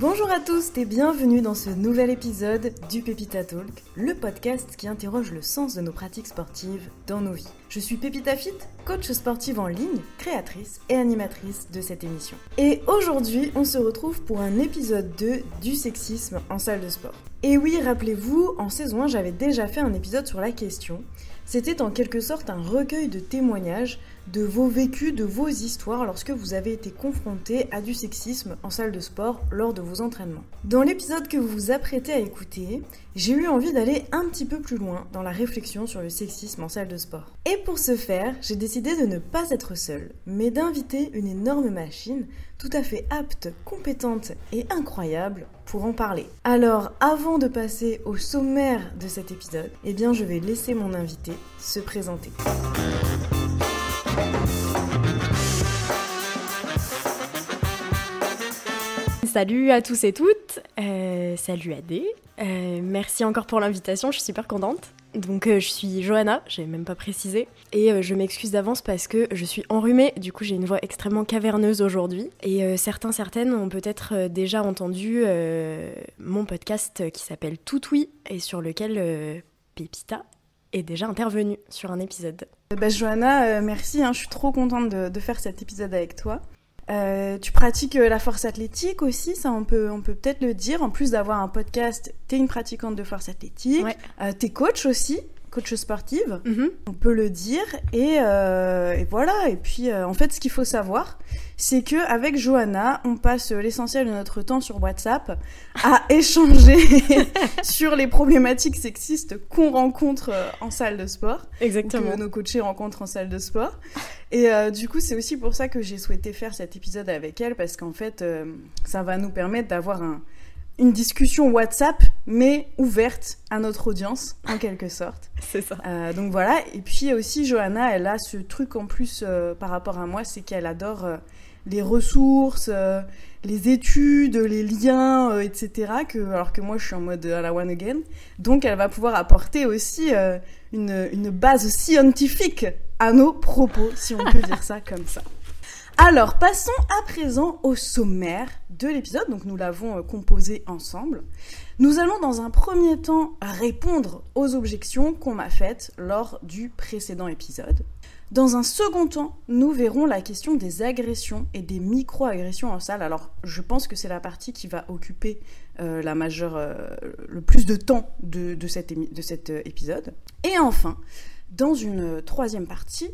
Bonjour à tous et bienvenue dans ce nouvel épisode du Pépita Talk, le podcast qui interroge le sens de nos pratiques sportives dans nos vies. Je suis Pépita Fit, coach sportive en ligne, créatrice et animatrice de cette émission. Et aujourd'hui, on se retrouve pour un épisode 2 du sexisme en salle de sport. Et oui, rappelez-vous, en saison 1, j'avais déjà fait un épisode sur la question. C'était en quelque sorte un recueil de témoignages de vos vécus, de vos histoires lorsque vous avez été confronté à du sexisme en salle de sport lors de vos entraînements. Dans l'épisode que vous vous apprêtez à écouter, j'ai eu envie d'aller un petit peu plus loin dans la réflexion sur le sexisme en salle de sport. Et pour ce faire, j'ai décidé de ne pas être seule, mais d'inviter une énorme machine tout à fait apte, compétente et incroyable pour en parler. Alors, avant de passer au sommaire de cet épisode, eh bien je vais laisser mon invité se présenter. Salut à tous et toutes, euh, salut Adé, euh, merci encore pour l'invitation, je suis super contente. Donc euh, je suis Johanna, j'ai même pas précisé, et je m'excuse d'avance parce que je suis enrhumée, du coup j'ai une voix extrêmement caverneuse aujourd'hui, et certains, certaines ont peut-être déjà entendu mon podcast qui s'appelle Tout Oui, et sur lequel Pépita est déjà intervenue sur un épisode. Bah, Johanna, merci, hein, je suis trop contente de faire cet épisode avec toi. Euh, tu pratiques euh, la force athlétique aussi, ça on peut on peut peut-être le dire. En plus d'avoir un podcast, t'es une pratiquante de force athlétique. Ouais. Euh, t'es coach aussi coach sportive, mhm. on peut le dire. Et, euh, et voilà. Et puis, euh, en fait, ce qu'il faut savoir, c'est que avec Johanna, on passe l'essentiel de notre temps sur WhatsApp à échanger sur les problématiques sexistes qu'on rencontre euh, en salle de sport. Exactement. Que nos coachés rencontrent en salle de sport. Et du coup, c'est aussi pour ça que j'ai souhaité faire cet épisode avec elle, parce qu'en fait, ça va nous permettre d'avoir un une discussion WhatsApp, mais ouverte à notre audience, en quelque sorte. C'est ça. Euh, donc voilà. Et puis aussi, Johanna, elle a ce truc en plus euh, par rapport à moi, c'est qu'elle adore euh, les ressources, les études, les liens, etc. Que, alors que moi, je suis en mode à la one again. Donc, elle va pouvoir apporter aussi une, une base scientifique à nos propos, si on peut dire ça comme ça. Alors, passons à présent au sommaire de l'épisode. Donc, nous l'avons euh, composé ensemble. Nous allons dans un premier temps répondre aux objections qu'on m'a faites lors du précédent épisode. Dans un second temps, nous verrons la question des agressions et des micro-agressions en salle. Alors, je pense que c'est la partie qui va occuper euh, la majeure, euh, le plus de temps de, de cet épisode. Et enfin, dans une troisième partie,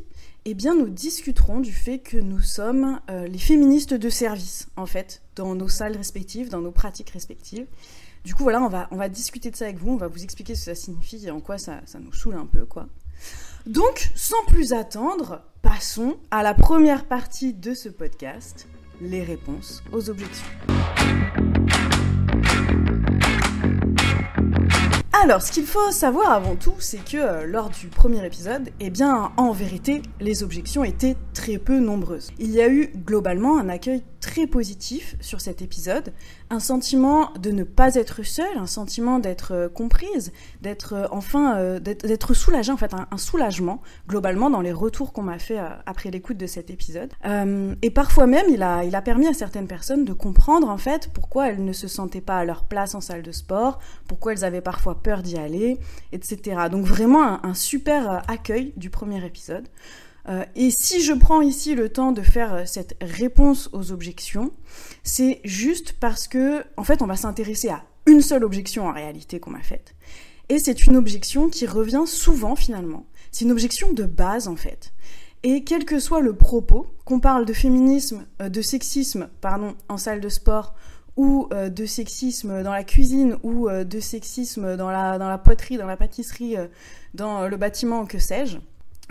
eh bien, nous discuterons du fait que nous sommes euh, les féministes de service, en fait, dans nos salles respectives, dans nos pratiques respectives. Du coup, voilà, on va, discuter de ça avec vous, on va vous expliquer ce que ça signifie et en quoi ça, ça nous saoule un peu, quoi. Donc, sans plus attendre, passons à la première partie de ce podcast, les réponses aux objections. Alors, ce qu'il faut savoir avant tout, c'est que euh, lors du premier épisode, eh bien, en vérité, les objections étaient très peu nombreuses. Il y a eu globalement un accueil très positif sur cet épisode, un sentiment de ne pas être seule, un sentiment d'être euh, comprise, d'être euh, enfin euh, d'être soulagée en fait, un, soulagement globalement dans les retours qu'on m'a fait après l'écoute de cet épisode. et parfois même, il a il a permis à certaines personnes de comprendre en fait pourquoi elles ne se sentaient pas à leur place en salle de sport, pourquoi elles avaient parfois peur d'y aller, etc. Donc vraiment un super accueil du premier épisode. Euh, et si je prends ici le temps de faire euh, cette réponse aux objections, c'est juste parce que, en fait, on va s'intéresser à une seule objection en réalité qu'on m'a faite. Et c'est une objection qui revient souvent finalement. C'est une objection de base en fait. Et quel que soit le propos, qu'on parle de féminisme, euh, de sexisme, pardon, en salle de sport, ou de sexisme dans la cuisine, ou de sexisme dans la, dans la poterie, dans la pâtisserie, dans le bâtiment, que sais-je,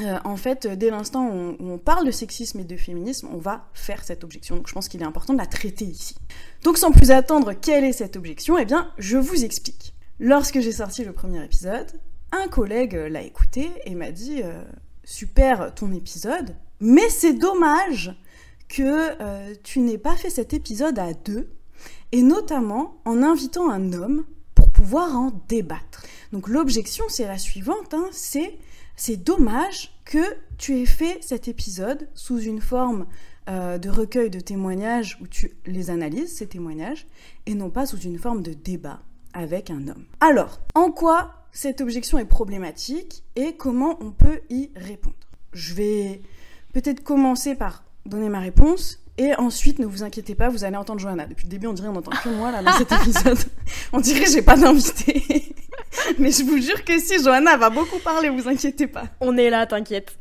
euh, en fait, dès l'instant où, on parle de sexisme et de féminisme, on va faire cette objection. Donc je pense qu'il est important de la traiter ici. Donc sans plus attendre, quelle est cette objection? Eh bien, je vous explique. Lorsque j'ai sorti le premier épisode, un collègue l'a écouté et m'a dit euh, Super ton épisode, mais c'est dommage que euh, tu n'aies pas fait cet épisode à deux, et notamment en invitant un homme pour pouvoir en débattre. Donc l'objection, c'est la suivante, hein, c'est c'est dommage que tu aies fait cet épisode sous une forme euh, de recueil de témoignages où tu les analyses, ces témoignages, et non pas sous une forme de débat avec un homme. Alors, en quoi cette objection est problématique et comment on peut y répondre? Je vais peut-être commencer par donner ma réponse et ensuite, ne vous inquiétez pas, vous allez entendre Johanna. Depuis le début, on dirait on entend que moi là dans cet épisode. on dirait j'ai pas d'invité. Mais je vous jure que si, Johanna va beaucoup parler, vous inquiétez pas. On est là, t'inquiète.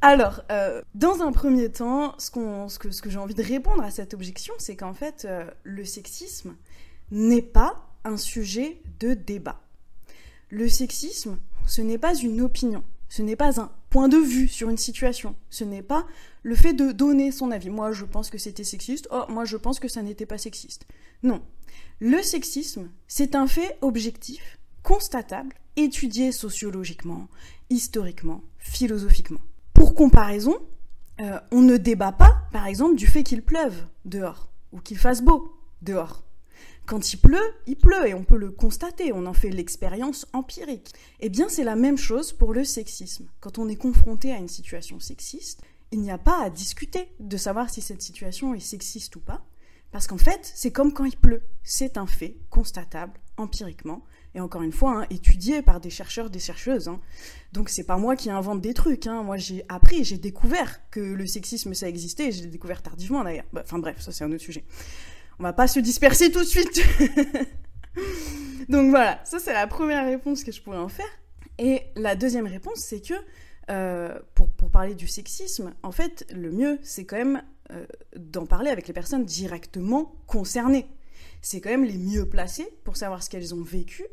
Alors, euh, dans un premier temps, ce, ce que, ce que j'ai envie de répondre à cette objection, c'est qu'en fait, euh, le sexisme n'est pas un sujet de débat. Le sexisme, ce n'est pas une opinion, ce n'est pas un point de vue sur une situation, ce n'est pas le fait de donner son avis. Moi, je pense que c'était sexiste, oh, moi, je pense que ça n'était pas sexiste. Non. Le sexisme, c'est un fait objectif, constatable, étudié sociologiquement, historiquement, philosophiquement. Pour comparaison, euh, on ne débat pas, par exemple, du fait qu'il pleuve dehors, ou qu'il fasse beau dehors. Quand il pleut, il pleut et on peut le constater, on en fait l'expérience empirique. Eh bien, c'est la même chose pour le sexisme. Quand on est confronté à une situation sexiste, il n'y a pas à discuter de savoir si cette situation est sexiste ou pas, parce qu'en fait, c'est comme quand il pleut. C'est un fait constatable empiriquement, et encore une fois, hein, étudié par des chercheurs, des chercheuses. Hein. Donc c'est pas moi qui invente des trucs. Hein. Moi j'ai appris, j'ai découvert que le sexisme ça existait, et j'ai découvert tardivement d'ailleurs. Bah, enfin bref, ça c'est un autre sujet. On va pas se disperser tout de suite. Donc voilà, ça c'est la première réponse que je pourrais en faire. Et la deuxième réponse, c'est que euh, pour, parler du sexisme, en fait, le mieux, c'est quand même euh, d'en parler avec les personnes directement concernées. C'est quand même les mieux placés pour savoir ce qu'elles ont vécu,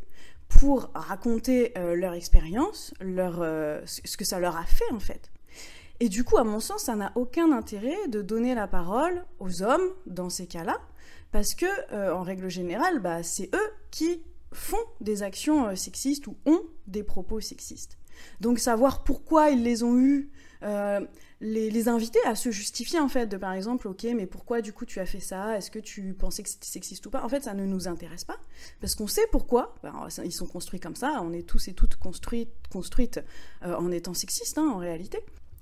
pour raconter euh, leur expérience, leur, ce que ça leur a fait en fait. Et du coup, à mon sens, ça n'a aucun intérêt de donner la parole aux hommes dans ces cas-là, parce que, en règle générale, bah, c'est eux qui font des actions sexistes ou ont des propos sexistes. Donc savoir pourquoi ils les ont eus, euh, les, inviter à se justifier en fait, de par exemple, ok, mais pourquoi du coup tu as fait ça? Est-ce que tu pensais que c'était sexiste ou pas? En fait, ça ne nous intéresse pas, parce qu'on sait pourquoi. ils sont construits comme ça, on est tous et toutes construites, construites en étant sexistes hein, en réalité.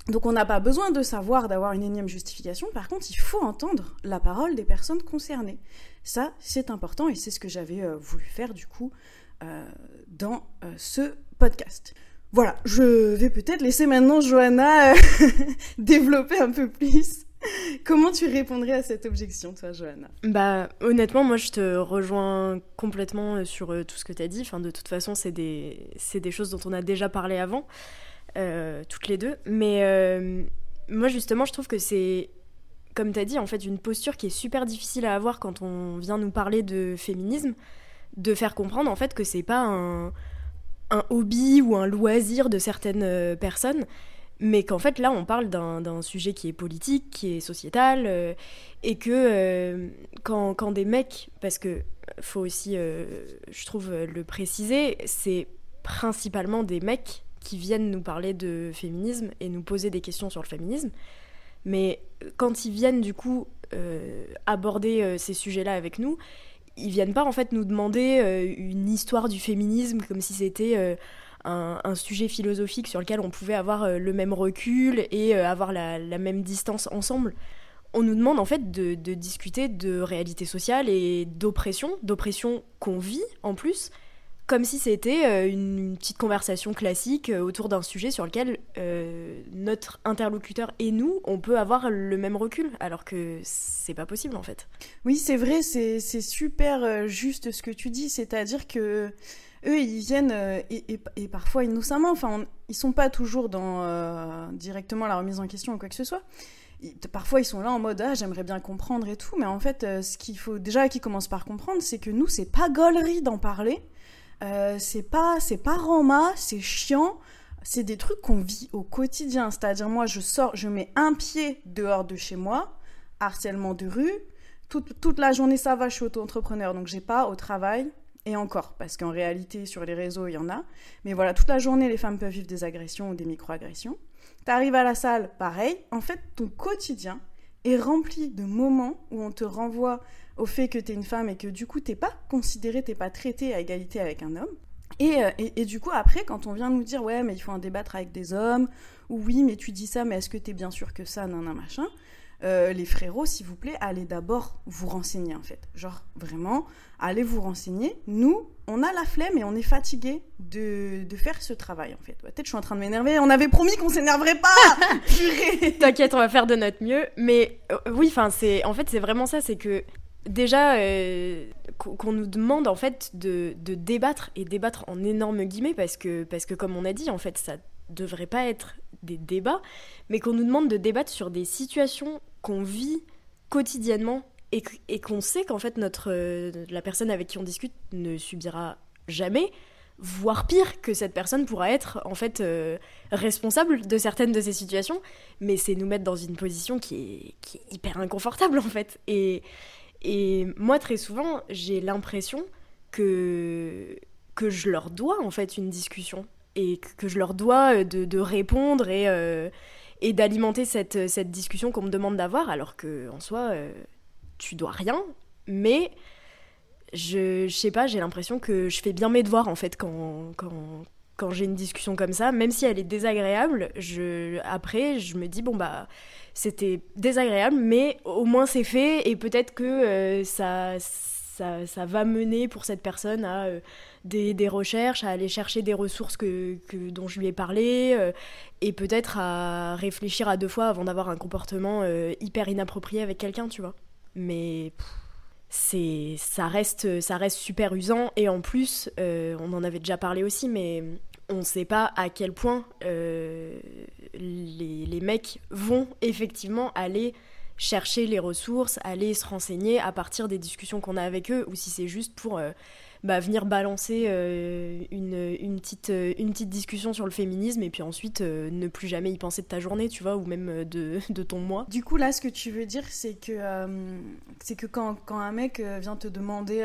Donc on n'a pas besoin de savoir, d'avoir une énième justification, par contre il faut entendre la parole des personnes concernées. Ça c'est important et c'est ce que j'avais euh, voulu faire du coup euh, dans euh, ce podcast. Voilà, je vais peut-être laisser maintenant Johanna développer un peu plus. Comment tu répondrais à cette objection, toi, Johanna? Bah, honnêtement, moi, je te rejoins complètement sur tout ce que tu as dit. Enfin, de toute façon, c'est des, des choses dont on a déjà parlé avant. Euh, toutes les deux. Mais euh, moi, justement, je trouve que c'est, comme tu as dit, en fait, une posture qui est super difficile à avoir quand on vient nous parler de féminisme, de faire comprendre, en fait, que c'est pas un, un, hobby ou un loisir de certaines euh, personnes, mais qu'en fait, là, on parle d'un sujet qui est politique, qui est sociétal, et que quand, quand, des mecs, parce que faut aussi, je trouve, le préciser, c'est principalement des mecs qui viennent nous parler de féminisme et nous poser des questions sur le féminisme. Mais quand ils viennent du coup euh, aborder euh, ces sujets-là avec nous, ils viennent pas en fait nous demander euh, une histoire du féminisme comme si c'était un, sujet philosophique sur lequel on pouvait avoir le même recul et avoir la, même distance ensemble. On nous demande en fait de, de discuter de réalité sociale et d'oppression, d'oppression qu'on vit en plus, comme si c'était euh, une petite conversation classique euh, autour d'un sujet sur lequel euh, notre interlocuteur et nous, on peut avoir le même recul, alors que c'est pas possible en fait. Oui, c'est vrai, c'est super juste ce que tu dis, c'est-à-dire que eux, ils viennent et, parfois innocemment, enfin, ils sont pas toujours dans directement la remise en question ou quoi que ce soit. parfois, ils sont là en mode ah j'aimerais bien comprendre et tout, mais en fait, ce qu'il faut déjà qu'ils commencent par comprendre, c'est que nous, c'est pas gaulerie d'en parler euh, c'est pas c'est pas c'est chiant. C'est des trucs qu'on vit au quotidien. C'est-à-dire moi, je sors, je mets un pied dehors de chez moi, harcèlement de rue. Toute, toute la journée, ça va, je suis auto-entrepreneur, donc j'ai pas au travail. Et encore, parce qu'en réalité, sur les réseaux, il y en a. Mais voilà, toute la journée, les femmes peuvent vivre des agressions ou des micro-agressions. T'arrives à la salle, pareil. En fait, ton quotidien est rempli de moments où on te renvoie au fait que tu es une femme et que du coup t'es pas considérée, t'es pas traitée à égalité avec un homme. Euh, et, et, du coup, après, quand on vient nous dire, ouais, mais il faut en débattre avec des hommes, ou oui, mais tu dis ça, mais est-ce que tu es bien sûr que ça, nan, nan, machin, euh, les frérots, s'il vous plaît, allez d'abord vous renseigner en fait. Genre vraiment, allez vous renseigner. Nous, on a la flemme et on est fatigué de, de faire ce travail en fait. Peut-être je suis en train de m'énerver. On avait promis qu'on s'énerverait pas. T'inquiète, on va faire de notre mieux. Mais euh, oui, enfin c'est, en fait c'est vraiment ça, c'est que déjà euh, qu'on nous demande en fait de, débattre et débattre en énormes guillemets parce que parce que comme on a dit en fait ça devrait pas être des débats, mais qu'on nous demande de débattre sur des situations qu'on vit quotidiennement et, et qu'on sait qu'en fait notre euh, la personne avec qui on discute ne subira jamais, voire pire que cette personne pourra être en fait euh, responsable de certaines de ces situations, mais c'est nous mettre dans une position qui est, qui est hyper inconfortable en fait. Et, et moi très souvent j'ai l'impression que que je leur dois en fait une discussion. Et que je leur dois euh, de, répondre et, euh, et d'alimenter cette, cette discussion qu'on me demande d'avoir, alors que en soi, euh, tu dois rien, mais je, je sais pas, j'ai l'impression que je fais bien mes devoirs en fait quand, quand, quand j'ai une discussion comme ça, même si elle est désagréable, après je me dis bon bah c'était désagréable, mais au moins c'est fait et peut-être que ça ça, va mener pour cette personne à euh, des, recherches, à aller chercher des ressources que, dont je lui ai parlé, euh, et peut-être à réfléchir à deux fois avant d'avoir un comportement euh, hyper inapproprié avec quelqu'un, tu vois. Mais c'est ça reste, ça reste super usant, et en plus, on en avait déjà parlé aussi, mais on ne sait pas à quel point les, les mecs vont effectivement aller chercher les ressources, aller se renseigner à partir des discussions qu'on a avec eux, ou si c'est juste pour euh, bah, venir balancer euh, une, une, petite, euh, une petite discussion sur le féminisme et puis ensuite ne plus jamais y penser de ta journée, tu vois, ou même de, de ton mois. Du coup, là, ce que tu veux dire, c'est que, c'est que quand, quand, un mec vient te demander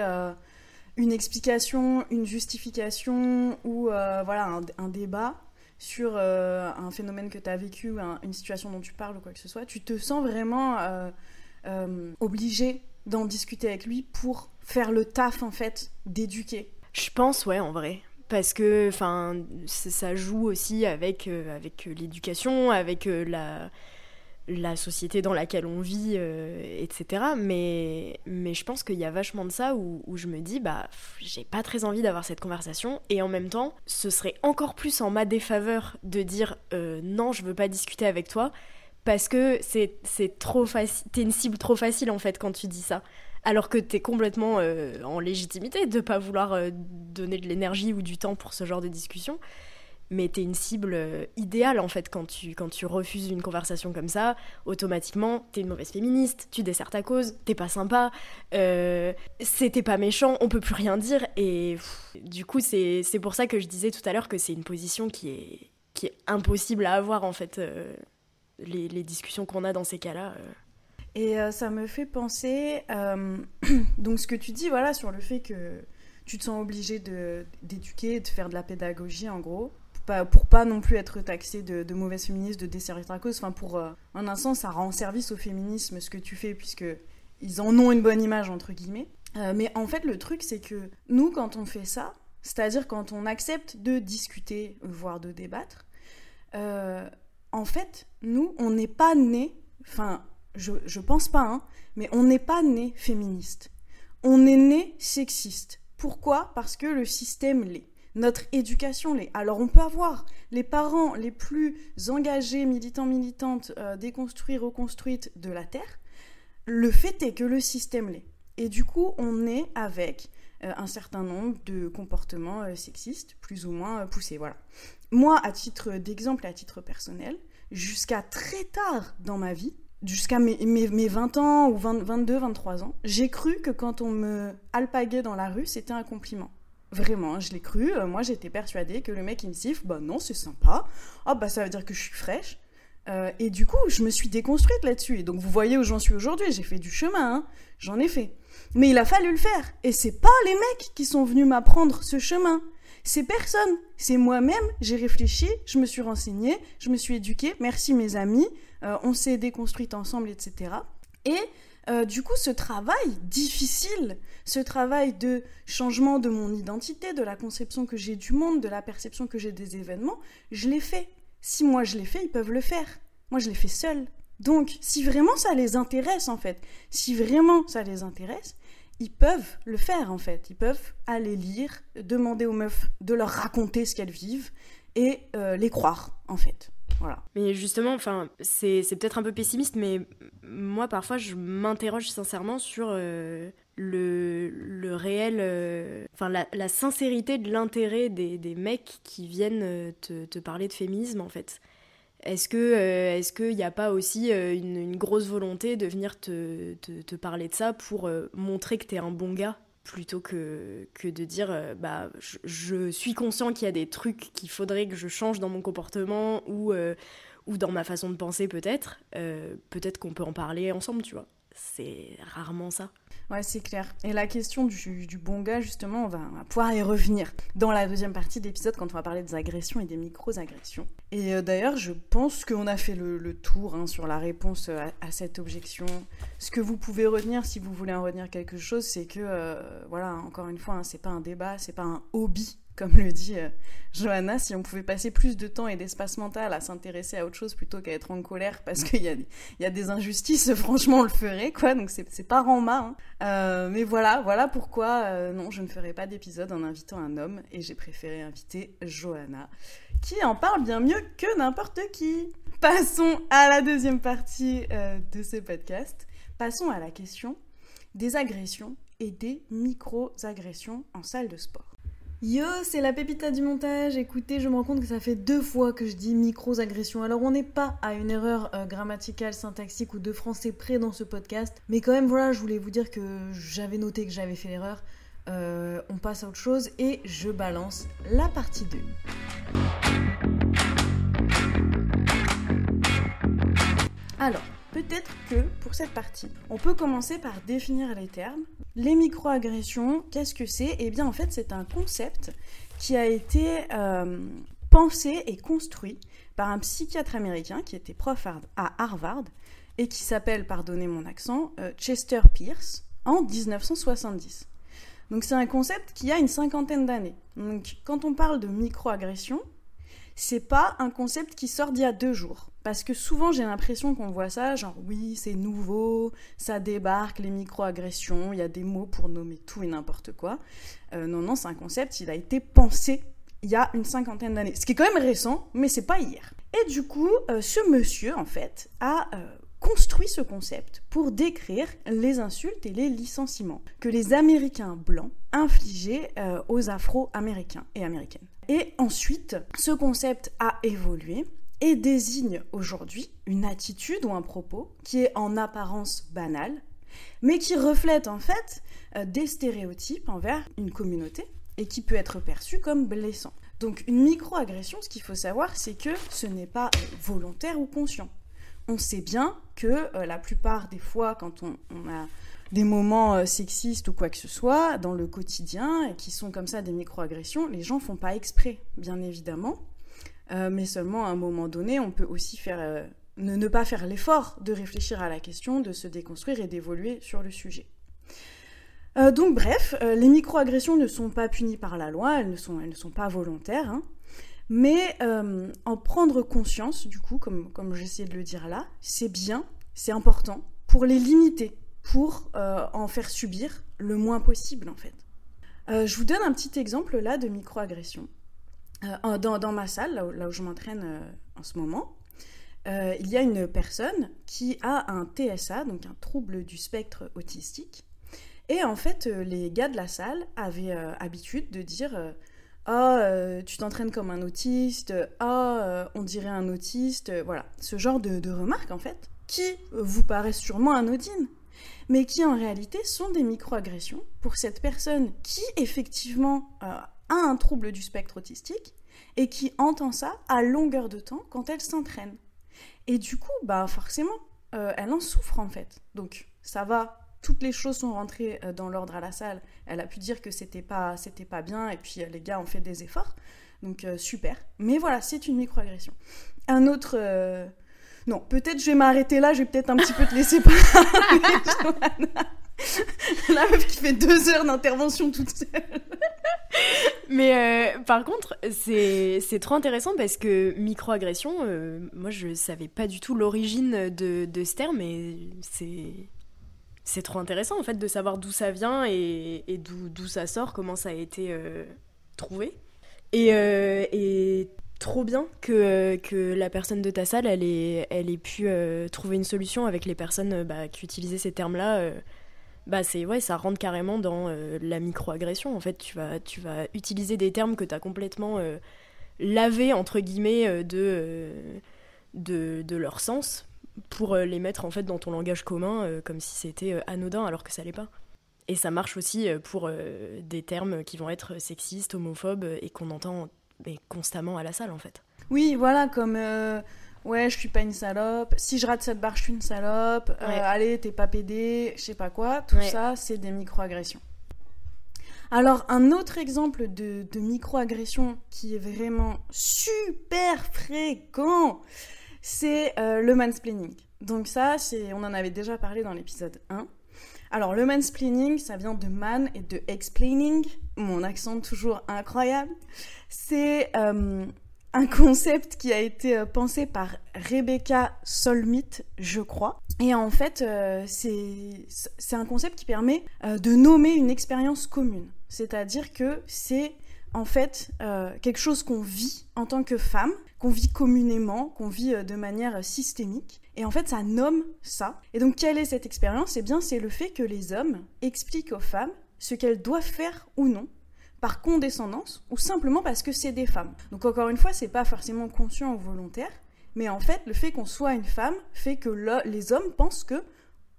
une explication, une justification ou voilà, un, débat, sur euh, un phénomène que tu as vécu, une situation dont tu parles ou quoi que ce soit, tu te sens vraiment euh, euh, obligé d'en discuter avec lui pour faire le taf en fait d'éduquer. Je pense ouais en vrai parce que ça joue aussi avec avec l'éducation, avec la la société dans laquelle on vit, euh, etc. Mais, mais je pense qu'il y a vachement de ça où, je me dis, bah, j'ai pas très envie d'avoir cette conversation. Et en même temps, ce serait encore plus en ma défaveur de dire euh, non, je veux pas discuter avec toi. Parce que c'est trop facile. T'es une cible trop facile en fait quand tu dis ça. Alors que t'es complètement euh, en légitimité de pas vouloir donner de l'énergie ou du temps pour ce genre de discussion mais t'es une cible euh, idéale en fait quand tu, quand tu refuses une conversation comme ça, automatiquement t'es une mauvaise féministe, tu desserres ta cause, t'es pas sympa, euh, c'était pas méchant, on peut plus rien dire et du coup c'est pour ça que je disais tout à l'heure que c'est une position qui est, qui est impossible à avoir en fait, euh, les, discussions qu'on a dans ces cas-là. Et ça me fait penser, donc ce que tu dis voilà sur le fait que tu te sens obligé d'éduquer, de faire de la pédagogie en gros pour pas non plus être taxé de, mauvaise féministe, de desservir ta cause. Enfin, pour, euh, en un sens, ça rend service au féminisme ce que tu fais, puisque ils en ont une bonne image, entre guillemets. Euh, mais en fait, le truc, c'est que nous, quand on fait ça, c'est-à-dire quand on accepte de discuter, voire de débattre, euh, en fait, nous, on n'est pas nés, enfin, je, je pense pas, hein, mais on n'est pas né féministe. On est né sexiste. Pourquoi? Parce que le système l'est notre éducation l'est. Alors on peut avoir les parents les plus engagés, militants, militantes, euh, déconstruits, reconstruites de la Terre. Le fait est que le système l'est. Et du coup, on est avec euh, un certain nombre de comportements euh, sexistes, plus ou moins poussés. Voilà. Moi, à titre d'exemple, à titre personnel, jusqu'à très tard dans ma vie, jusqu'à mes, mes, 20 ans ou 22, 23 ans, j'ai cru que quand on me alpaguait dans la rue, c'était un compliment. Vraiment, je l'ai cru. Euh, moi, j'étais persuadée que le mec, il me siffle. Bah non, c'est sympa. Ah bah ça veut dire que je suis fraîche. Euh, et du coup, je me suis déconstruite là-dessus. Et donc, vous voyez où j'en suis aujourd'hui. J'ai fait du chemin, hein. J'en ai fait. Mais il a fallu le faire. Et c'est pas les mecs qui sont venus m'apprendre ce chemin. C'est personne. C'est moi-même. J'ai réfléchi, je me suis renseignée, je me suis éduquée. Merci mes amis. Euh, on s'est déconstruite ensemble, etc. Et du coup, ce travail difficile, ce travail de changement de mon identité, de la conception que j'ai du monde, de la perception que j'ai des événements, je l'ai fait. Si moi je l'ai fait, ils peuvent le faire. Moi, je l'ai fait seule. Donc, si vraiment ça les intéresse, en fait, si vraiment ça les intéresse, ils peuvent le faire, en fait. Ils peuvent aller lire, demander aux meufs de leur raconter ce qu'elles vivent et euh, les croire, en fait. Voilà. Mais justement, enfin, c'est peut-être un peu pessimiste, mais moi, parfois, je m'interroge sincèrement sur euh, le, le, réel, euh, enfin, la, sincérité de l'intérêt des, des, mecs qui viennent te, te, parler de féminisme, en fait. Est-ce que euh, est-ce qu'il n'y a pas aussi euh, une, grosse volonté de venir te, te, parler de ça pour euh, montrer que tu es un bon gars plutôt que, que de dire bah je, je, suis conscient qu'il y a des trucs qu'il faudrait que je change dans mon comportement ou ou dans ma façon de penser peut-être peut-être qu'on peut en parler ensemble tu vois c'est rarement ça Ouais, c'est clair. Et la question du, bon gars, justement, on va, pouvoir y revenir dans la deuxième partie de l'épisode quand on va parler des agressions et des micro-agressions. Et euh, d'ailleurs, je pense qu'on a fait le, tour hein, sur la réponse à, cette objection. Ce que vous pouvez retenir, si vous voulez en retenir quelque chose, c'est que, euh, voilà, encore une fois, hein, c'est pas un débat, c'est pas un hobby comme le dit euh, Johanna, si on pouvait passer plus de temps et d'espace mental à s'intéresser à autre chose plutôt qu'à être en colère parce qu'il y, a des, injustices, franchement, on le ferait, quoi. Donc c'est pas en Hein. Euh, mais voilà, voilà pourquoi, euh, non, je ne ferai pas d'épisode en invitant un homme et j'ai préféré inviter Johanna, qui en parle bien mieux que n'importe qui. Passons à la deuxième partie de ce podcast. Passons à la question des agressions et des micro-agressions en salle de sport. Yo, c'est la pépita du montage. Écoutez, je me rends compte que ça fait deux fois que je dis micros-agressions. Alors, on n'est pas à une erreur euh, grammaticale, syntaxique ou de français près dans ce podcast. Mais quand même, voilà, je voulais vous dire que j'avais noté que j'avais fait l'erreur. Euh, on passe à autre chose et je balance la partie 2. Alors, peut-être que pour cette partie, on peut commencer par définir les termes. Les microagressions, qu'est-ce que c'est? Eh bien, en fait, c'est un concept qui a été euh, pensé et construit par un psychiatre américain qui était prof à Harvard et qui s'appelle, pardonnez mon accent, euh, Chester Pierce en 1970. Donc c'est un concept qui a une cinquantaine d'années. Donc quand on parle de microagression, c'est pas un concept qui sort d'il y a deux jours. Parce que souvent j'ai l'impression qu'on voit ça, genre oui, c'est nouveau, ça débarque, les micro-agressions, il y a des mots pour nommer tout et n'importe quoi. Euh, non, non, c'est un concept, il a été pensé il y a une cinquantaine d'années. Ce qui est quand même récent, mais c'est pas hier. Et du coup, euh, ce monsieur, en fait, a euh, construit ce concept pour décrire les insultes et les licenciements que les Américains blancs infligeaient aux Afro-Américains et Américaines. Et ensuite, ce concept a évolué et désigne aujourd'hui une attitude ou un propos qui est en apparence banal, mais qui reflète en fait euh, des stéréotypes envers une communauté et qui peut être perçu comme blessant. Donc une microagression, ce qu'il faut savoir, c'est que ce n'est pas volontaire ou conscient. On sait bien que euh, la plupart des fois, quand on, on a des moments euh, sexistes ou quoi que ce soit dans le quotidien qui sont comme ça des microagressions, les gens font pas exprès, bien évidemment. Euh, mais seulement à un moment donné, on peut aussi faire euh, ne, pas faire l'effort de réfléchir à la question, de se déconstruire et d'évoluer sur le sujet. donc bref, les microagressions ne sont pas punies par la loi, elles ne sont, elles ne sont pas volontaires, hein. mais en prendre conscience, du coup, comme, comme j'essaie de le dire là, c'est bien, c'est important pour les limiter pour euh, en faire subir le moins possible en fait. Euh, je vous donne un petit exemple là de microagression. Euh, dans, ma salle, là où, je m'entraîne en ce moment, il y a une personne qui a un TSA, donc un trouble du spectre autistique. Et en fait, les gars de la salle avaient habitude de dire Ah, tu t'entraînes comme un autiste, ah, on dirait un autiste, voilà. Ce genre de, de remarques, en fait, qui vous paraissent sûrement anodines, mais qui en réalité sont des microagressions pour cette personne qui effectivement euh, a un trouble du spectre autistique et qui entend ça à longueur de temps quand elle s'entraîne. Et du coup, bah forcément, euh, elle en souffre en fait. Donc ça va, toutes les choses sont rentrées euh, dans l'ordre à la salle. Elle a pu dire que c'était pas, c'était pas bien et puis les gars ont fait des efforts. Donc super. Mais voilà, c'est une microagression. Un autre non, peut-être je vais m'arrêter là, je vais peut-être un petit peu te laisser parler, La meuf qui fait deux heures d'intervention toute seule. Mais euh, par contre, c'est trop intéressant parce que microagression, euh, moi je savais pas du tout l'origine de, de, ce terme et c'est. Trop intéressant en fait de savoir d'où ça vient et, d'où ça sort, comment ça a été euh, trouvé. Et, trop bien que, que la personne de ta salle, elle ait, elle ait pu trouver une solution avec les personnes bah, qui utilisaient ces termes-là bah c'est ouais ça rentre carrément dans euh, la microagression en fait. Tu vas tu vas utiliser des termes que tu as complètement euh, lavés entre guillemets euh, de, de, de leur sens pour les mettre en fait dans ton langage commun comme si c'était anodin alors que ça l'est pas. Et ça marche aussi pour des termes qui vont être sexistes homophobes et qu'on entend constamment à la salle en fait oui voilà comme ouais, je suis pas une salope. Si je rate cette barre, je suis une salope. Euh, allez, t'es pas pédé, je sais pas quoi. Tout ça, c'est des microagressions. Alors, un autre exemple de, de microagression qui est vraiment super fréquent, c'est euh, le mansplaining. Donc ça, c'est, on en avait déjà parlé dans l'épisode 1. Alors, le mansplaining, ça vient de man et de explaining. Mon accent toujours incroyable. C'est euh, un concept qui a été euh, pensé par Rebecca Solmit, je crois. Et en fait, euh, c'est un concept qui permet de nommer une expérience commune. C'est-à-dire que c'est en fait quelque chose qu'on vit en tant que femme, qu'on vit communément, qu'on vit de manière systémique. Et en fait, ça nomme ça. Et donc, quelle est cette expérience? Eh bien, c'est le fait que les hommes expliquent aux femmes ce qu'elles doivent faire ou non par condescendance ou simplement parce que c'est des femmes. Donc encore une fois, c'est pas forcément conscient ou volontaire, mais en fait, le fait qu'on soit une femme fait que les hommes pensent que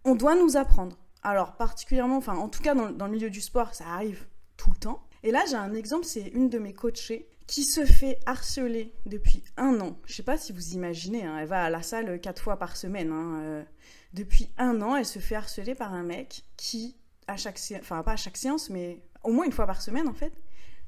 on doit nous apprendre. Alors particulièrement, enfin en tout cas dans, le milieu du sport, ça arrive tout le temps. Et là, j'ai un exemple, c'est une de mes coachées qui se fait harceler depuis un an. Je sais pas si vous imaginez, hein, elle va à la salle quatre fois par semaine. Hein, euh, depuis un an, elle se fait harceler par un mec qui, à chaque séance, enfin pas à chaque séance, mais au moins une fois par semaine en fait,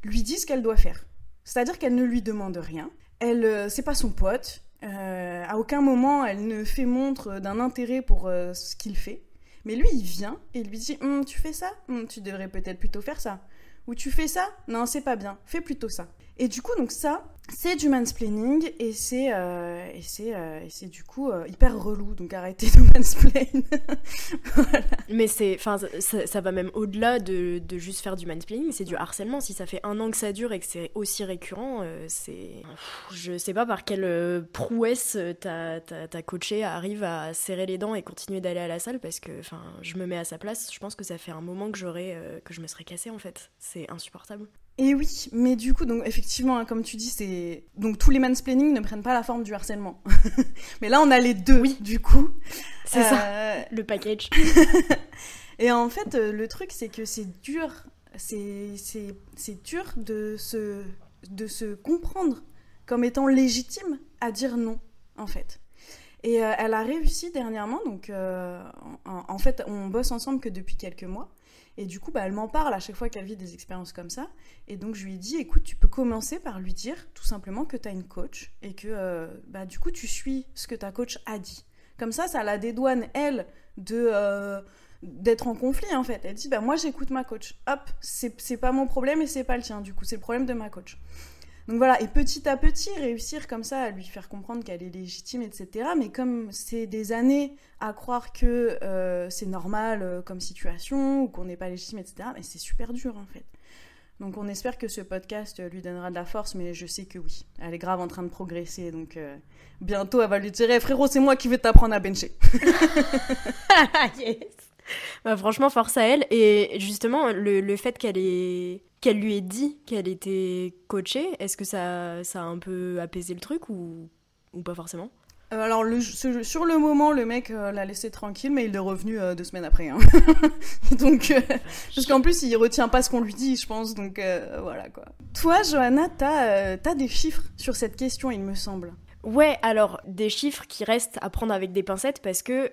lui dit ce qu'elle doit faire. C'est-à-dire qu'elle ne lui demande rien. Elle, euh, c'est pas son pote. Euh, à aucun moment elle ne fait montre d'un intérêt pour euh, ce qu'il fait. Mais lui, il vient et lui dit hum, Tu fais ça? Hum, Tu devrais peut-être plutôt faire ça. Ou tu fais ça? Non, c'est pas bien. Fais plutôt ça. Et du coup, donc ça, c'est du mansplaining et c'est euh, et c'est euh, c'est du coup euh, hyper relou. Donc arrêtez de mansplain. Mais c'est enfin ça, va même au-delà de, de, juste faire du mansplaining, c'est du harcèlement. Si ça fait un an que ça dure et que c'est aussi récurrent, c'est je sais pas par quelle prouesse ta, ta, ta coachée arrive à serrer les dents et continuer d'aller à la salle parce que enfin je me mets à sa place. Je pense que ça fait un moment que j'aurais que je me serais cassée en fait. C'est insupportable. Et oui, mais du coup, donc effectivement, hein, comme tu dis, c'est donc tous les mansplaining ne prennent pas la forme du harcèlement. mais là, on a les deux, oui. du coup. C'est ça, euh, le package. et en fait, euh, le truc, c'est que c'est dur, c'est dur de se de se comprendre comme étant légitime à dire non, en fait. Et euh, elle a réussi dernièrement, donc en, fait, on bosse ensemble que depuis quelques mois. Et du coup, bah, elle m'en parle à chaque fois qu'elle vit des expériences comme ça. Et donc, je lui ai dit, écoute, tu peux commencer par lui dire tout simplement que tu as une coach et que euh, bah, du coup, tu suis ce que ta coach a dit. Comme ça, ça la dédouane, elle, de... Euh, d'être en conflit en fait. Elle dit bah moi j'écoute ma coach. Hop, c'est pas mon problème et c'est pas le tien du coup, c'est le problème de ma coach. Donc voilà, et petit à petit, réussir comme ça à lui faire comprendre qu'elle est légitime, etc. Mais comme c'est des années à croire que euh, c'est normal euh, comme situation ou qu'on n'est pas légitime, etc., mais c'est super dur en fait. Donc on espère que ce podcast lui donnera de la force, mais je sais que oui, elle est grave en train de progresser, donc euh, bientôt elle va lui dire frérot, c'est moi qui vais t'apprendre à bencher. yes. Bah, franchement, force à elle. Et justement, le, le fait qu'elle ait qu'elle lui ait dit qu'elle était coachée, est-ce que ça, ça a un peu apaisé le truc ou, ou pas forcément? Euh, alors le, sur le moment, le mec euh, l'a laissé tranquille, mais il est revenu euh, deux semaines après. Hein. donc parce qu'en plus, il retient pas ce qu'on lui dit, je pense. Donc voilà quoi. Toi, Johanna, t'as as des chiffres sur cette question, il me semble. Ouais, alors des chiffres qui restent à prendre avec des pincettes parce que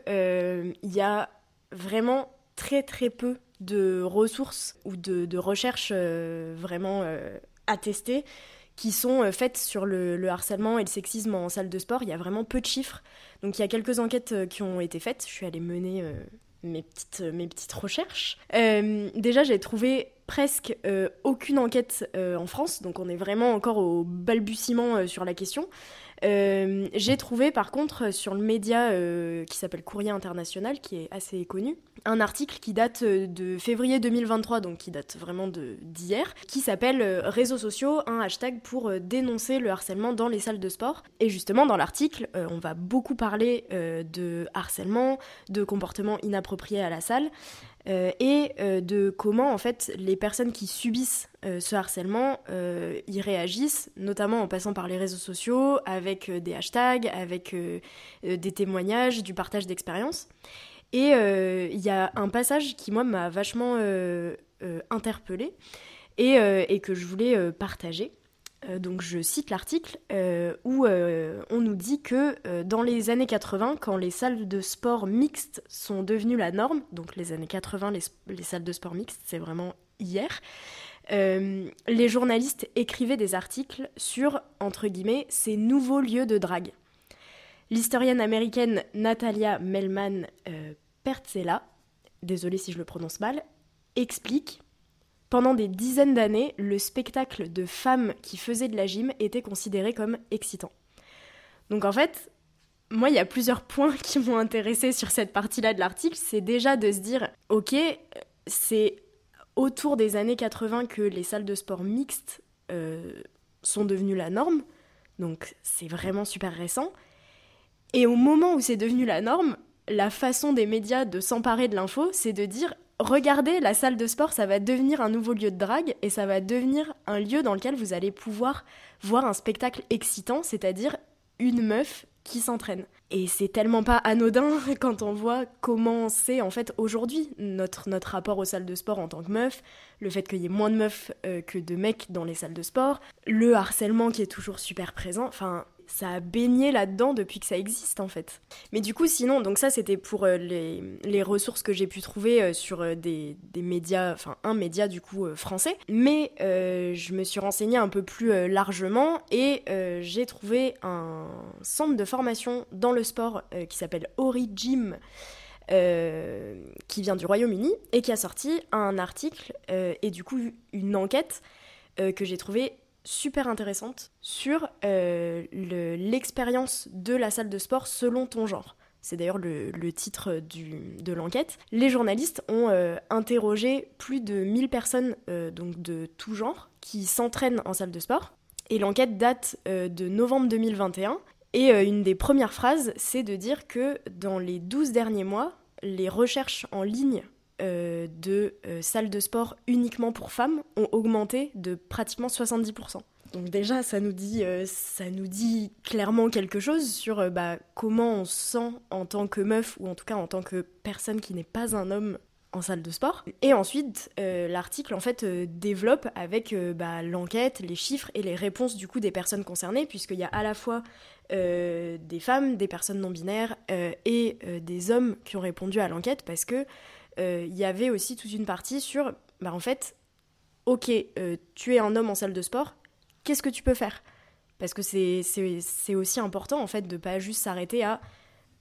il y a vraiment très très peu de ressources ou de, recherches euh, vraiment euh, attestées qui sont euh, faites sur le, harcèlement et le sexisme en salle de sport. Il y a vraiment peu de chiffres. Donc il y a quelques enquêtes qui ont été faites. Je suis allée mener mes, petites, mes petites recherches. déjà, j'ai trouvé presque aucune enquête en France, donc on est vraiment encore au balbutiement sur la question. J'ai trouvé par contre sur le média qui s'appelle Courrier International, qui est assez connu, un article qui date de février 2023, donc qui date vraiment d'hier, qui s'appelle Réseaux sociaux, un hashtag pour dénoncer le harcèlement dans les salles de sport. Et justement dans l'article, on va beaucoup parler de harcèlement, de comportements inappropriés à la salle. Euh, et euh, de comment en fait les personnes qui subissent euh, ce harcèlement y réagissent, notamment en passant par les réseaux sociaux, avec des hashtags, avec des témoignages, du partage d'expériences. Et il y a un passage qui moi m'a vachement interpellée et, et, que je voulais partager. Euh, donc je cite l'article euh, où euh, on nous dit que dans les années 80, quand les salles de sport mixtes sont devenues la norme, donc les années 80, les, salles de sport mixtes, c'est vraiment hier, les journalistes écrivaient des articles sur, entre guillemets, ces nouveaux lieux de drague. L'historienne américaine Natalia Melman Pertzela, désolée si je le prononce mal, explique pendant des dizaines d'années, le spectacle de femmes qui faisaient de la gym était considéré comme excitant. Donc en fait, moi, il y a plusieurs points qui m'ont intéressé sur cette partie-là de l'article. C'est déjà de se dire, ok, c'est autour des années 80 que les salles de sport mixtes euh, sont devenues la norme. Donc c'est vraiment super récent. Et au moment où c'est devenu la norme, la façon des médias de s'emparer de l'info, c'est de dire regardez, la salle de sport, ça va devenir un nouveau lieu de drague et ça va devenir un lieu dans lequel vous allez pouvoir voir un spectacle excitant, c'est-à-dire une meuf qui s'entraîne. Et c'est tellement pas anodin quand on voit comment c'est en fait aujourd'hui notre, notre rapport aux salles de sport en tant que meuf, le fait qu'il y ait moins de meufs euh, que de mecs dans les salles de sport, le harcèlement qui est toujours super présent, enfin ça a baigné là-dedans depuis que ça existe en fait. Mais du coup, sinon, donc ça c'était pour euh, les, ressources que j'ai pu trouver euh, sur euh, des, médias, enfin un média du coup français. Mais je me suis renseignée un peu plus largement et j'ai trouvé un centre de formation dans le sport qui s'appelle Ori Gym. qui vient du Royaume-Uni et qui a sorti un article et du coup une enquête que j'ai trouvé super intéressante sur euh, l'expérience de la salle de sport selon ton genre. C'est d'ailleurs le, titre de l'enquête. Les journalistes ont euh, interrogé plus de 1000 personnes euh, donc de tout genre qui s'entraînent en salle de sport. Et l'enquête date de novembre 2021. Et une des premières phrases, c'est de dire que dans les 12 derniers mois, les recherches en ligne euh, de euh, salles de sport uniquement pour femmes ont augmenté de pratiquement 70%. Donc déjà, ça nous dit, euh, ça nous dit clairement quelque chose sur bah, comment on se sent en tant que meuf ou en tout cas en tant que personne qui n'est pas un homme en salle de sport. Et ensuite, l'article en fait développe avec bah, l'enquête, les chiffres et les réponses du coup des personnes concernées, puisqu'il y a à la fois des femmes, des personnes non binaires et des hommes qui ont répondu à l'enquête, parce que il y avait aussi toute une partie sur, bah en fait, ok, euh, tu es un homme en salle de sport, qu'est-ce que tu peux faire? Parce que c'est aussi important, en fait, de pas juste s'arrêter à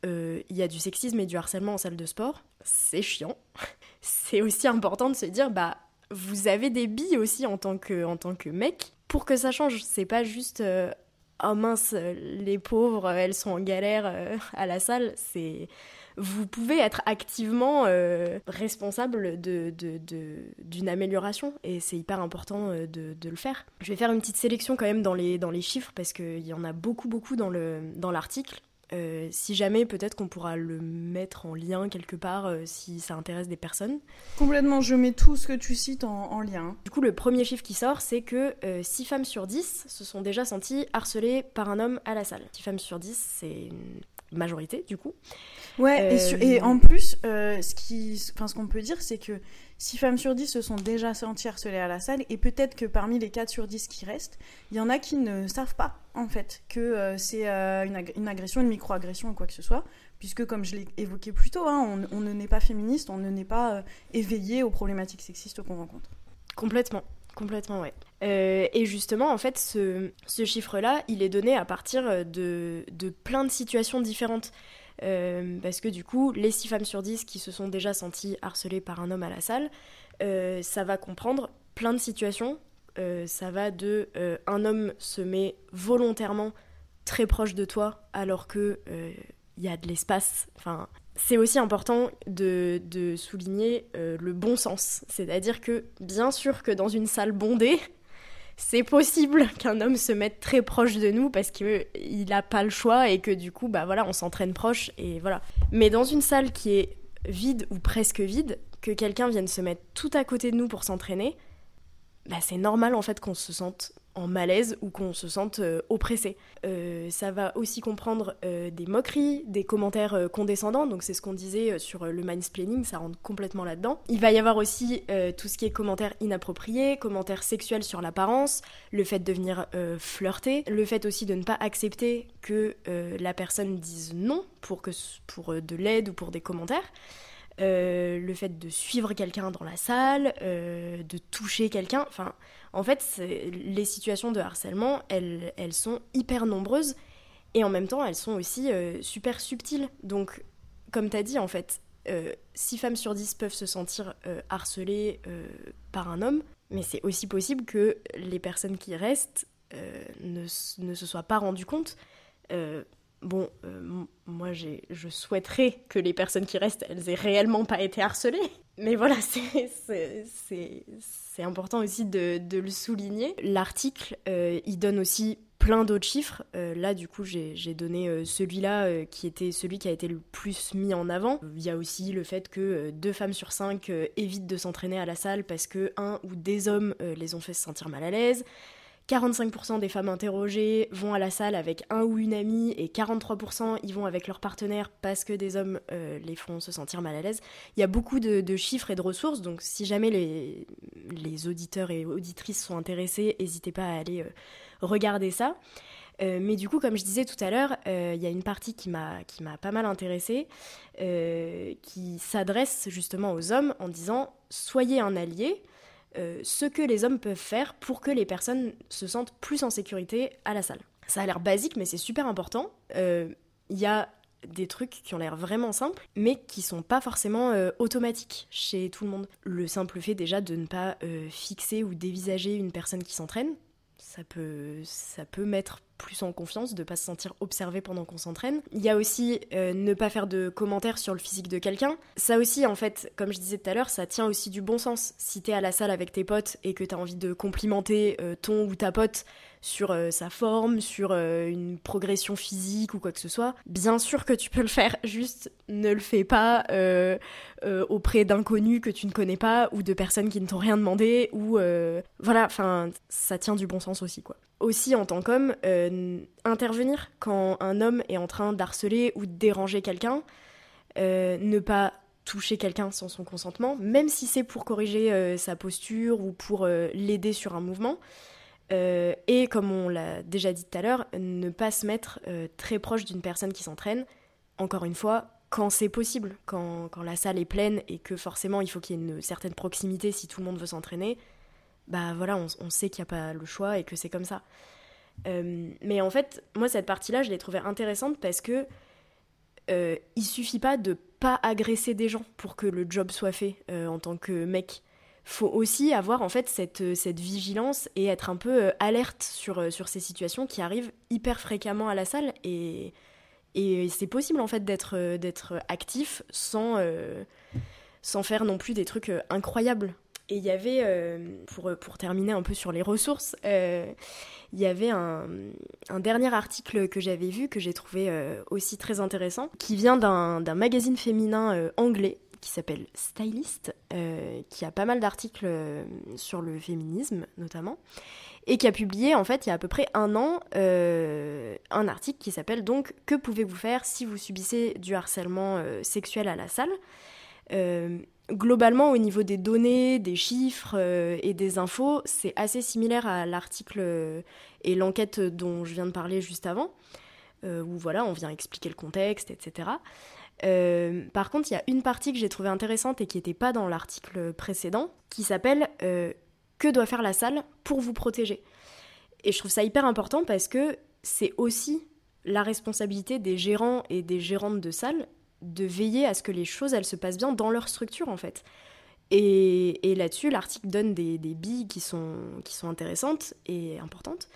euh, il y a du sexisme et du harcèlement en salle de sport, c'est chiant. c'est aussi important de se dire, bah, vous avez des billes aussi en tant que, en tant que mec pour que ça change. C'est pas juste, oh mince, les pauvres, elles sont en galère à la salle. C'est vous pouvez être activement euh, responsable d'une de, amélioration et c'est hyper important euh, de, le faire. Je vais faire une petite sélection quand même dans les, dans les chiffres parce qu'il y en a beaucoup beaucoup dans l'article. Dans euh, si jamais, peut-être qu'on pourra le mettre en lien quelque part si ça intéresse des personnes. Complètement, je mets tout ce que tu cites en, lien. Du coup, le premier chiffre qui sort, c'est que 6 femmes sur 10 se sont déjà senties harcelées par un homme à la salle. 6 femmes sur 10, c'est une majorité du coup. Ouais, et, en plus, euh, ce qui, ce qu'on peut dire, c'est que 6 femmes sur 10 se sont déjà senties harcelées à la salle, et peut-être que parmi les 4 sur 10 qui restent, il y en a qui ne savent pas, en fait, que euh, c'est euh, une, agression, une micro-agression ou quoi que ce soit, puisque, comme je l'ai évoqué plus tôt, hein, on, ne n'est pas féministe, on ne n'est pas éveillé aux problématiques sexistes qu'on rencontre. Complètement. Complètement, ouais. Et justement, en fait, ce, chiffre-là, il est donné à partir de, de plein de situations différentes. Euh, parce que du coup, les 6 femmes sur 10 qui se sont déjà senties harcelées par un homme à la salle, ça va comprendre plein de situations. ça va de un homme se met volontairement très proche de toi alors que il y a de l'espace. Enfin, c'est aussi important de, souligner euh, le bon sens. C'est-à-dire que, bien sûr que dans une salle bondée, c'est possible qu'un homme se mette très proche de nous parce qu'il n'a pas le choix et que du coup, bah voilà, on s'entraîne proche et voilà. Mais dans une salle qui est vide ou presque vide, que quelqu'un vienne se mettre tout à côté de nous pour s'entraîner, bah c'est normal en fait qu'on se sente en malaise ou qu'on se sente euh, oppressé. Euh, ça va aussi comprendre euh, des moqueries, des commentaires condescendants, donc c'est ce qu'on disait sur le mindsplaining, ça rentre complètement là-dedans. Il va y avoir aussi tout ce qui est commentaires inappropriés, commentaires sexuels sur l'apparence, le fait de venir flirter, le fait aussi de ne pas accepter que la personne dise non pour, que, pour de l'aide ou pour des commentaires. Le fait de suivre quelqu'un dans la salle, de toucher quelqu'un. Enfin, en fait, les situations de harcèlement, elles, elles, sont hyper nombreuses et en même temps, elles sont aussi euh, super subtiles. Donc, comme tu as dit, en fait, 6 femmes sur 10 peuvent se sentir harcelées par un homme, mais c'est aussi possible que les personnes qui restent ne, ne, se soient pas rendues compte Bon, euh, moi, je souhaiterais que les personnes qui restent, elles aient réellement pas été harcelées. Mais voilà, c'est important aussi de, le souligner. L'article, euh, il donne aussi plein d'autres chiffres. Euh, là, du coup, j'ai donné celui-là qui était celui qui a été le plus mis en avant. Il y a aussi le fait que deux femmes sur cinq évitent de s'entraîner à la salle parce que un ou des hommes les ont fait se sentir mal à l'aise. 45% des femmes interrogées vont à la salle avec un ou une amie et 43% y vont avec leur partenaire parce que des hommes euh, les font se sentir mal à l'aise. Il y a beaucoup de, chiffres et de ressources, donc si jamais les, auditeurs et auditrices sont intéressés, n'hésitez pas à aller euh, regarder ça. Euh, mais du coup, comme je disais tout à l'heure, il y a une partie qui m'a pas mal intéressée, qui s'adresse justement aux hommes en disant soyez un allié, euh, ce que les hommes peuvent faire pour que les personnes se sentent plus en sécurité à la salle. Ça a l'air basique, mais c'est super important. Il euh, y a des trucs qui ont l'air vraiment simples, mais qui sont pas forcément euh, automatiques chez tout le monde. Le simple fait déjà de ne pas fixer ou dévisager une personne qui s'entraîne, ça peut, ça peut mettre plus en confiance, de pas se sentir observé pendant qu'on s'entraîne. Il y a aussi euh, ne pas faire de commentaires sur le physique de quelqu'un. Ça aussi, en fait, comme je disais tout à l'heure, ça tient aussi du bon sens. Si t'es à la salle avec tes potes et que t'as envie de complimenter euh, ton ou ta pote sur euh, sa forme, sur une progression physique ou quoi que ce soit, bien sûr que tu peux le faire. Juste ne le fais pas auprès d'inconnus que tu ne connais pas ou de personnes qui ne t'ont rien demandé ou voilà. Enfin, ça tient du bon sens aussi, quoi aussi en tant qu'homme, euh, intervenir quand un homme est en train d'harceler ou de déranger quelqu'un, euh, ne pas toucher quelqu'un sans son consentement, même si c'est pour corriger euh, sa posture ou pour l'aider sur un mouvement. et comme on l'a déjà dit tout à l'heure, ne pas se mettre très proche d'une personne qui s'entraîne, encore une fois, quand c'est possible, quand, quand, la salle est pleine et que forcément il faut qu'il y ait une certaine proximité si tout le monde veut s'entraîner, bah voilà, on, sait qu'il n'y a pas le choix et que c'est comme ça. Euh, mais en fait, moi, cette partie-là, je l'ai trouvée intéressante parce que euh, il suffit pas de pas agresser des gens pour que le job soit fait euh, en tant que mec. Faut aussi avoir en fait cette, cette vigilance et être un peu euh, alerte sur, sur ces situations qui arrivent hyper fréquemment à la salle et, et c'est possible en fait d'être d'être actif sans, sans faire non plus des trucs incroyables. Et il y avait, euh, pour, pour terminer un peu sur les ressources, euh, il y avait un, dernier article que j'avais vu, que j'ai trouvé euh, aussi très intéressant, qui vient d'un magazine féminin anglais qui s'appelle Stylist, qui a pas mal d'articles sur le féminisme notamment, et qui a publié en fait il y a à peu près un an un article qui s'appelle donc Que pouvez-vous faire si vous subissez du harcèlement sexuel à la salle? Globalement, au niveau des données, des chiffres euh, et des infos, c'est assez similaire à l'article euh, et l'enquête dont je viens de parler juste avant, euh, où voilà, on vient expliquer le contexte, etc. par contre, il y a une partie que j'ai trouvée intéressante et qui n'était pas dans l'article précédent, qui s'appelle Que doit faire la salle pour vous protéger? Et je trouve ça hyper important parce que c'est aussi la responsabilité des gérants et des gérantes de salles de veiller à ce que les choses elles se passent bien dans leur structure en fait. Et, là-dessus, l'article donne des, billes qui sont, qui sont intéressantes et importantes.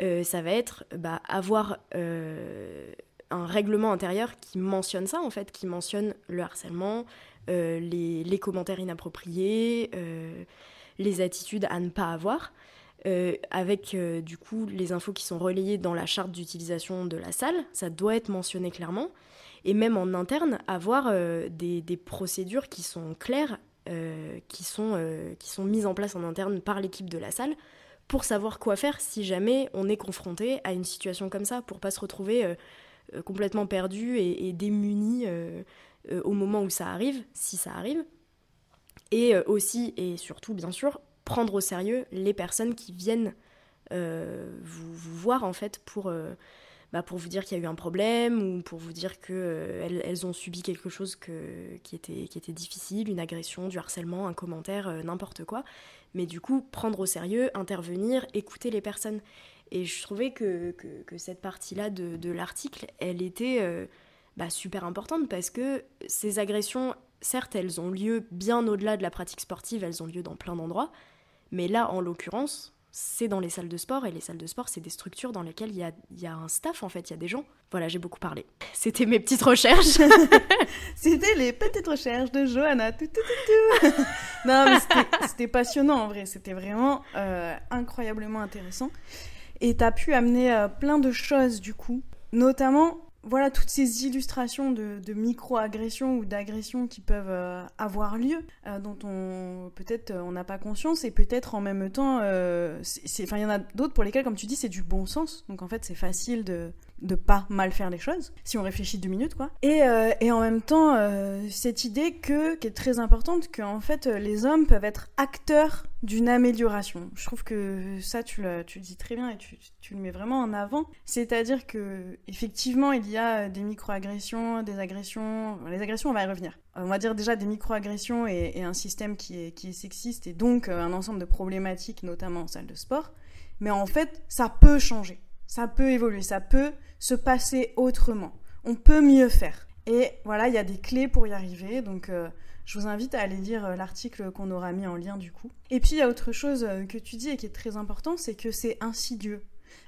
Euh, ça va être bah, avoir euh, un règlement intérieur qui mentionne ça, en fait, qui mentionne le harcèlement, euh, les, les, commentaires inappropriés, les attitudes à ne pas avoir. avec du coup les infos qui sont relayées dans la charte d'utilisation de la salle, ça doit être mentionné clairement, et même en interne, avoir des, des, procédures qui sont claires euh, qui, sont, euh, qui sont mises en place en interne par l'équipe de la salle pour savoir quoi faire si jamais on est confronté à une situation comme ça, pour pas se retrouver euh, complètement perdu et, démuni au moment où ça arrive, si ça arrive. Et aussi, et surtout, bien sûr, prendre au sérieux les personnes qui viennent vous, voir en fait pour bah, pour vous dire qu'il y a eu un problème ou pour vous dire qu'elles euh, elles ont subi quelque chose que, qui, était, difficile, une agression, du harcèlement, un commentaire, euh, n'importe quoi. Mais du coup, prendre au sérieux, intervenir, écouter les personnes. Et je trouvais que, que, cette partie-là de, de l'article, elle était euh, bah, super importante parce que ces agressions, certes, elles ont lieu bien au-delà de la pratique sportive, elles ont lieu dans plein d'endroits. Mais là, en l'occurrence, c'est dans les salles de sport, et les salles de sport, c'est des structures dans lesquelles il y a, un staff, en fait, il y a des gens. Voilà, j'ai beaucoup parlé. C'était mes petites recherches. c'était les petites recherches de Johanna. Tout, tout, tout, non, mais c'était passionnant, en vrai. C'était vraiment euh, incroyablement intéressant. Et tu as pu amener euh, plein de choses, du coup. Notamment voilà toutes ces illustrations de, micro-agressions ou d'agressions qui peuvent euh, avoir lieu, euh, dont on peut-être on n'a pas conscience et peut-être en même temps, euh, il y en a d'autres pour lesquels, comme tu dis, c'est du bon sens. Donc en fait, c'est facile de de pas mal faire les choses, si on réfléchit deux minutes, quoi. Et, euh, et en même temps, euh, cette idée que, qui est très importante, que en fait, les hommes peuvent être acteurs d'une amélioration. Je trouve que ça, tu le, tu dis très bien et tu, tu le mets vraiment en avant. C'est-à-dire que, effectivement, il y a des micro-agressions, des agressions. Les agressions, on va y revenir. On va dire déjà des micro-agressions et, et, un système qui est, qui est sexiste et donc euh, un ensemble de problématiques, notamment en salle de sport. Mais en fait, ça peut changer ça peut évoluer, ça peut se passer autrement. On peut mieux faire. Et voilà, il y a des clés pour y arriver. Donc, euh, je vous invite à aller lire euh, l'article qu'on aura mis en lien du coup. Et puis, il y a autre chose euh, que tu dis et qui est très important, c'est que c'est insidieux.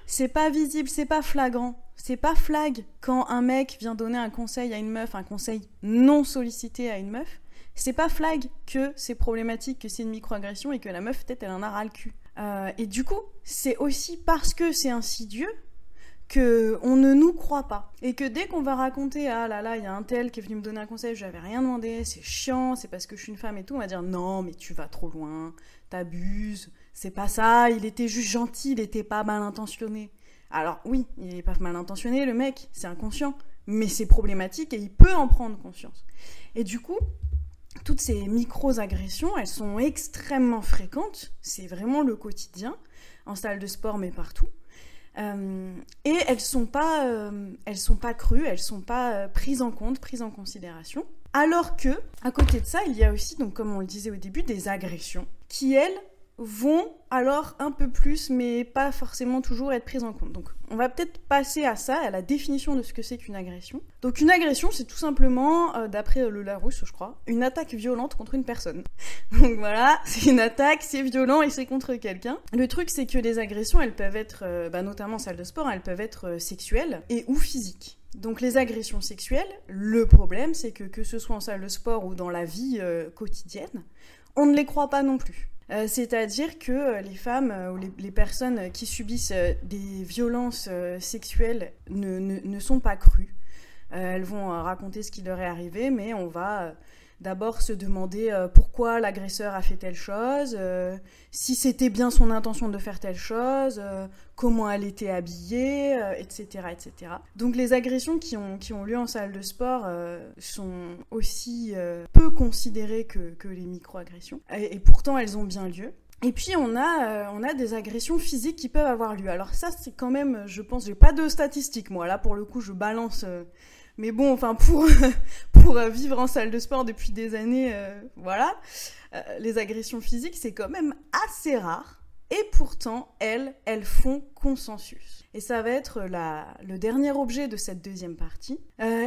C'est pas visible, c'est pas flagrant. C'est pas flag quand un mec vient donner un conseil à une meuf, un conseil non sollicité à une meuf. C'est pas flag que c'est problématique, que c'est une microagression et que la meuf, peut-être, elle en a ras le cul. Euh, et du coup, c'est aussi parce que c'est insidieux que on ne nous croit pas. Et que dès qu'on va raconter ah là là il y a un tel qui est venu me donner un conseil je n'avais rien demandé c'est chiant c'est parce que je suis une femme et tout on va dire non mais tu vas trop loin t'abuses c'est pas ça il était juste gentil il était pas mal intentionné. Alors oui il est pas mal intentionné le mec c'est inconscient mais c'est problématique et il peut en prendre conscience. Et du coup toutes ces micro-agressions, elles sont extrêmement fréquentes, c'est vraiment le quotidien, en salle de sport mais partout. Euh, et elles sont pas, euh, elles sont pas crues, elles sont pas euh, prises en compte, prises en considération. Alors que, à côté de ça, il y a aussi, donc comme on le disait au début, des agressions qui elles vont alors un peu plus, mais pas forcément toujours être prises en compte. Donc on va peut-être passer à ça, à la définition de ce que c'est qu'une agression. Donc une agression, c'est tout simplement, euh, d'après le Larousse, je crois, une attaque violente contre une personne. Donc voilà, c'est une attaque, c'est violent et c'est contre quelqu'un. Le truc, c'est que les agressions, elles peuvent être, euh, bah, notamment en salle de sport, elles peuvent être euh, sexuelles et ou physiques. Donc les agressions sexuelles, le problème, c'est que que ce soit en salle de sport ou dans la vie quotidienne, on ne les croit pas non plus. Euh, c'est-à-dire que euh, les femmes euh, ou les, personnes qui subissent des violences sexuelles ne, sont pas crues. elles vont raconter ce qui leur est arrivé, mais on va d'abord se demander euh, pourquoi l'agresseur a fait telle chose, euh, si c'était bien son intention de faire telle chose, euh, comment elle était habillée, etc., etc. Donc les agressions qui ont, qui ont lieu en salle de sport sont aussi peu considérées que, que les micro-agressions, et, pourtant elles ont bien lieu. Et puis on a, on a des agressions physiques qui peuvent avoir lieu. Alors ça c'est quand même, je pense, j'ai pas de statistiques moi, là pour le coup je balance mais bon, enfin, pour, pour euh, vivre en salle de sport depuis des années, euh, voilà, euh, les agressions physiques, c'est quand même assez rare. Et pourtant, elles, elles font consensus. Et ça va être la, le dernier objet de cette deuxième partie.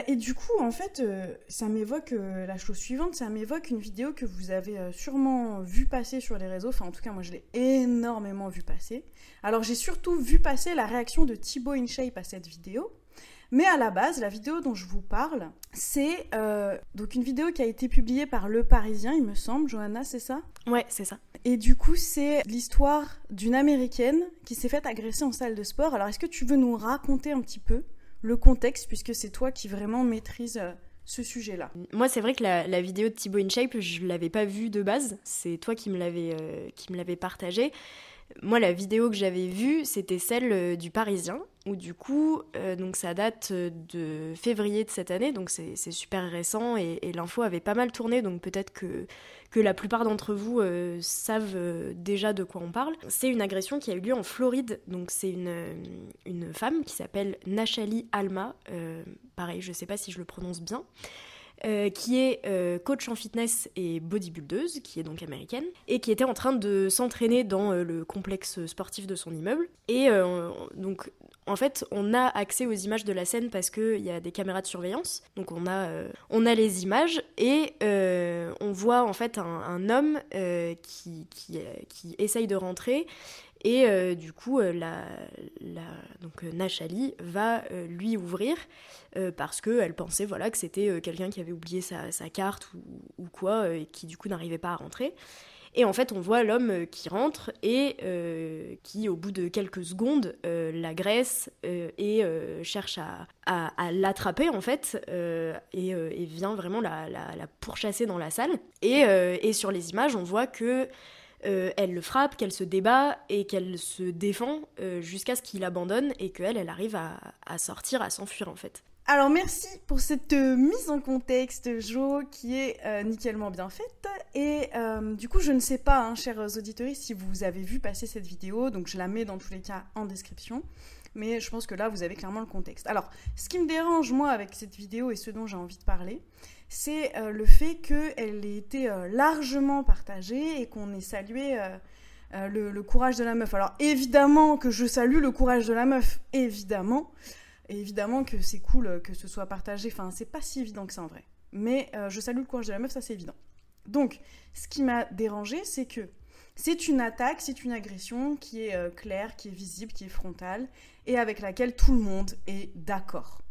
Et du coup, en fait, ça m'évoque la chose suivante, ça m'évoque une vidéo que vous avez sûrement vu passer sur les réseaux. Enfin, en tout cas, moi, je l'ai énormément vu passer. Alors, j'ai surtout vu passer la réaction de Thibaut InShape à cette vidéo. Mais à la base, la vidéo dont je vous parle, c'est euh, donc une vidéo qui a été publiée par Le Parisien, il me semble. Johanna, c'est ça? Ouais, c'est ça. Et du coup, c'est l'histoire d'une américaine qui s'est faite agresser en salle de sport. Alors, est-ce que tu veux nous raconter un petit peu le contexte, puisque c'est toi qui vraiment maîtrise euh, ce sujet-là? Moi, c'est vrai que la, vidéo de Thibaut InShape, je ne l'avais pas vue de base. C'est toi qui me l'avais euh, qui me l'avais partagée. Moi, la vidéo que j'avais vue, c'était celle du Parisien, où du coup, euh, donc ça date euh, de février de cette année, donc c'est super récent et, l'info avait pas mal tourné, donc peut-être que, que la plupart d'entre vous savent déjà de quoi on parle. C'est une agression qui a eu lieu en Floride, donc c'est une, une femme qui s'appelle Nachali Alma, pareil, je sais pas si je le prononce bien. Euh, qui est euh, coach en fitness et bodybuildeuse, qui est donc américaine, et qui était en train de s'entraîner dans euh, le complexe sportif de son immeuble. Et donc, en fait, on a accès aux images de la scène parce qu'il y a des caméras de surveillance. Donc, on a, on a les images et on voit en fait un, homme qui, qui, qui essaye de rentrer et euh, du coup, euh, la, donc, euh, va lui ouvrir parce qu'elle pensait voilà, que c'était quelqu'un qui avait oublié sa, carte ou, quoi et qui du coup n'arrivait pas à rentrer. Et en fait, on voit l'homme qui rentre et qui, au bout de quelques secondes, l'agresse et cherche à, l'attraper, en fait, et, vient vraiment la, pourchasser dans la salle. Et, sur les images, on voit que euh, elle le frappe, qu'elle se débat et qu'elle se défend euh, jusqu'à ce qu'il abandonne et qu'elle, elle arrive à, sortir, à s'enfuir en fait. Alors merci pour cette euh, mise en contexte, Jo, qui est nickelement bien faite. Et du coup, je ne sais pas, hein, chers auditeurs, si vous avez vu passer cette vidéo, donc je la mets dans tous les cas en description. Mais je pense que là, vous avez clairement le contexte. Alors, ce qui me dérange, moi, avec cette vidéo et ce dont j'ai envie de parler, c'est euh, le fait qu'elle ait été euh, largement partagée et qu'on ait salué euh, le, courage de la meuf. Alors évidemment que je salue le courage de la meuf, évidemment. Évidemment que c'est cool que ce soit partagé. Enfin, c'est pas si évident que ça en vrai. Mais je salue le courage de la meuf, ça c'est évident. Donc, ce qui m'a dérangé, c'est que c'est une attaque, c'est une agression qui est claire, qui est visible, qui est frontale, et avec laquelle tout le monde est d'accord.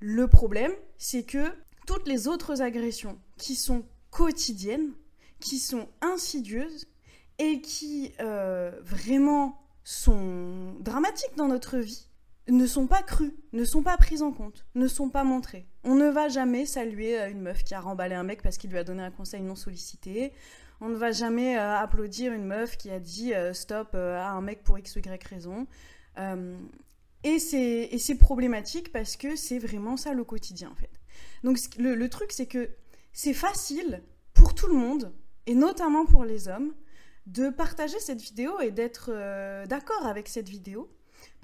Le problème, c'est que toutes les autres agressions qui sont quotidiennes, qui sont insidieuses et qui euh, vraiment sont dramatiques dans notre vie, ne sont pas crues, ne sont pas prises en compte, ne sont pas montrées. On ne va jamais saluer euh, une meuf qui a remballé un mec parce qu'il lui a donné un conseil non sollicité. On ne va jamais euh, applaudir une meuf qui a dit stop à un mec pour x ou y raison. et c'est problématique parce que c'est vraiment ça le quotidien en fait. Donc le, truc, c'est que c'est facile pour tout le monde, et notamment pour les hommes, de partager cette vidéo et d'être euh, d'accord avec cette vidéo.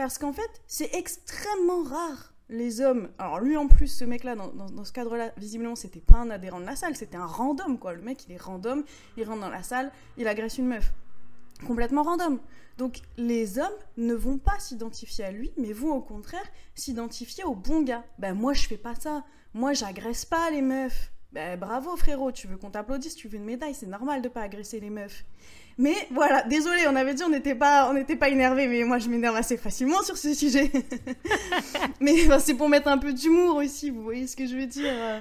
Parce qu'en fait, c'est extrêmement rare, les hommes. Alors, lui en plus, ce mec-là, dans, ce cadre-là, visiblement, c'était pas un adhérent de la salle, c'était un random, quoi. Le mec, il est random, il rentre dans la salle, il agresse une meuf. Complètement random. Donc, les hommes ne vont pas s'identifier à lui, mais vont au contraire s'identifier au bon gars. Ben, moi, je fais pas ça. Moi, j'agresse pas les meufs. Ben, bravo frérot, tu veux qu'on t'applaudisse, tu veux une médaille, c'est normal de pas agresser les meufs. Mais voilà, désolé, on avait dit on n'était pas, on n'était pas énervé, mais moi je m'énerve assez facilement sur ce sujet. mais c'est pour mettre un peu d'humour aussi, vous voyez ce que je veux dire. Euh.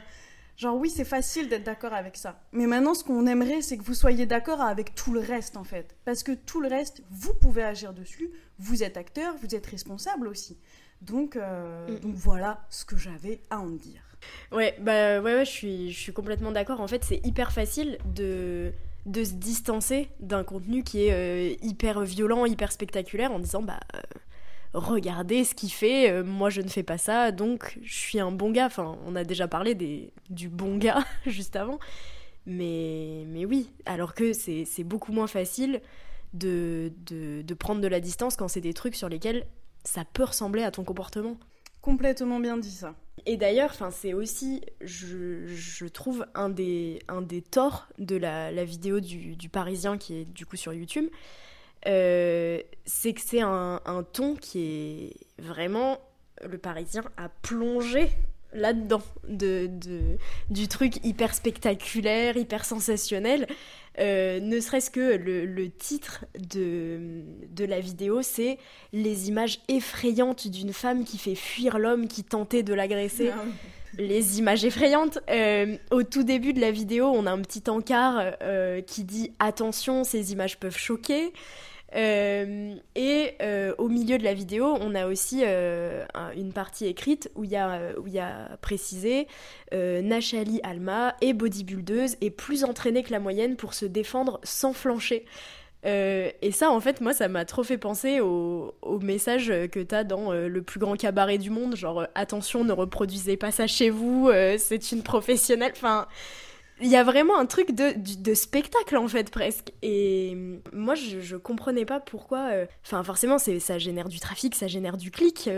Genre oui, c'est facile d'être d'accord avec ça. Mais maintenant, ce qu'on aimerait, c'est que vous soyez d'accord avec tout le reste en fait, parce que tout le reste, vous pouvez agir dessus. Vous êtes acteur, vous êtes responsable aussi. Donc, euh, mm. donc voilà ce que j'avais à en dire. Ouais, bah ouais, ouais je, suis, je suis complètement d'accord. En fait, c'est hyper facile de, de se distancer d'un contenu qui est euh, hyper violent, hyper spectaculaire en disant bah euh, regardez ce qu'il fait, euh, moi je ne fais pas ça, donc je suis un bon gars. Enfin, on a déjà parlé des, du bon gars juste avant. Mais, mais oui, alors que c'est beaucoup moins facile de, de, de prendre de la distance quand c'est des trucs sur lesquels ça peut ressembler à ton comportement. Complètement bien dit ça. Et d'ailleurs, c'est aussi, je, trouve, un des, un des torts de la, vidéo du, Parisien qui est du coup sur YouTube. c'est que c'est un, un, ton qui est vraiment le Parisien a plongé là-dedans, de, du truc hyper spectaculaire, hyper sensationnel. Euh, ne serait-ce que le, titre de, de, la vidéo, c'est les images effrayantes d'une femme qui fait fuir l'homme qui tentait de l'agresser. Ah les images effrayantes. Euh, au tout début de la vidéo, on a un petit encart euh, qui dit attention, ces images peuvent choquer. Euh, et euh, au milieu de la vidéo, on a aussi euh, une partie écrite où il y a, y a précisé Nachali Alma est bodybuildeuse et plus entraînée que la moyenne pour se défendre sans flancher. et ça, en fait, moi, ça m'a trop fait penser au, au message que t'as dans le plus grand cabaret du monde, genre attention, ne reproduisez pas ça chez vous, c'est une professionnelle. Enfin, il y a vraiment un truc de, spectacle en fait presque. Et moi je, comprenais pas pourquoi. Euh, enfin forcément ça génère du trafic, ça génère du clic.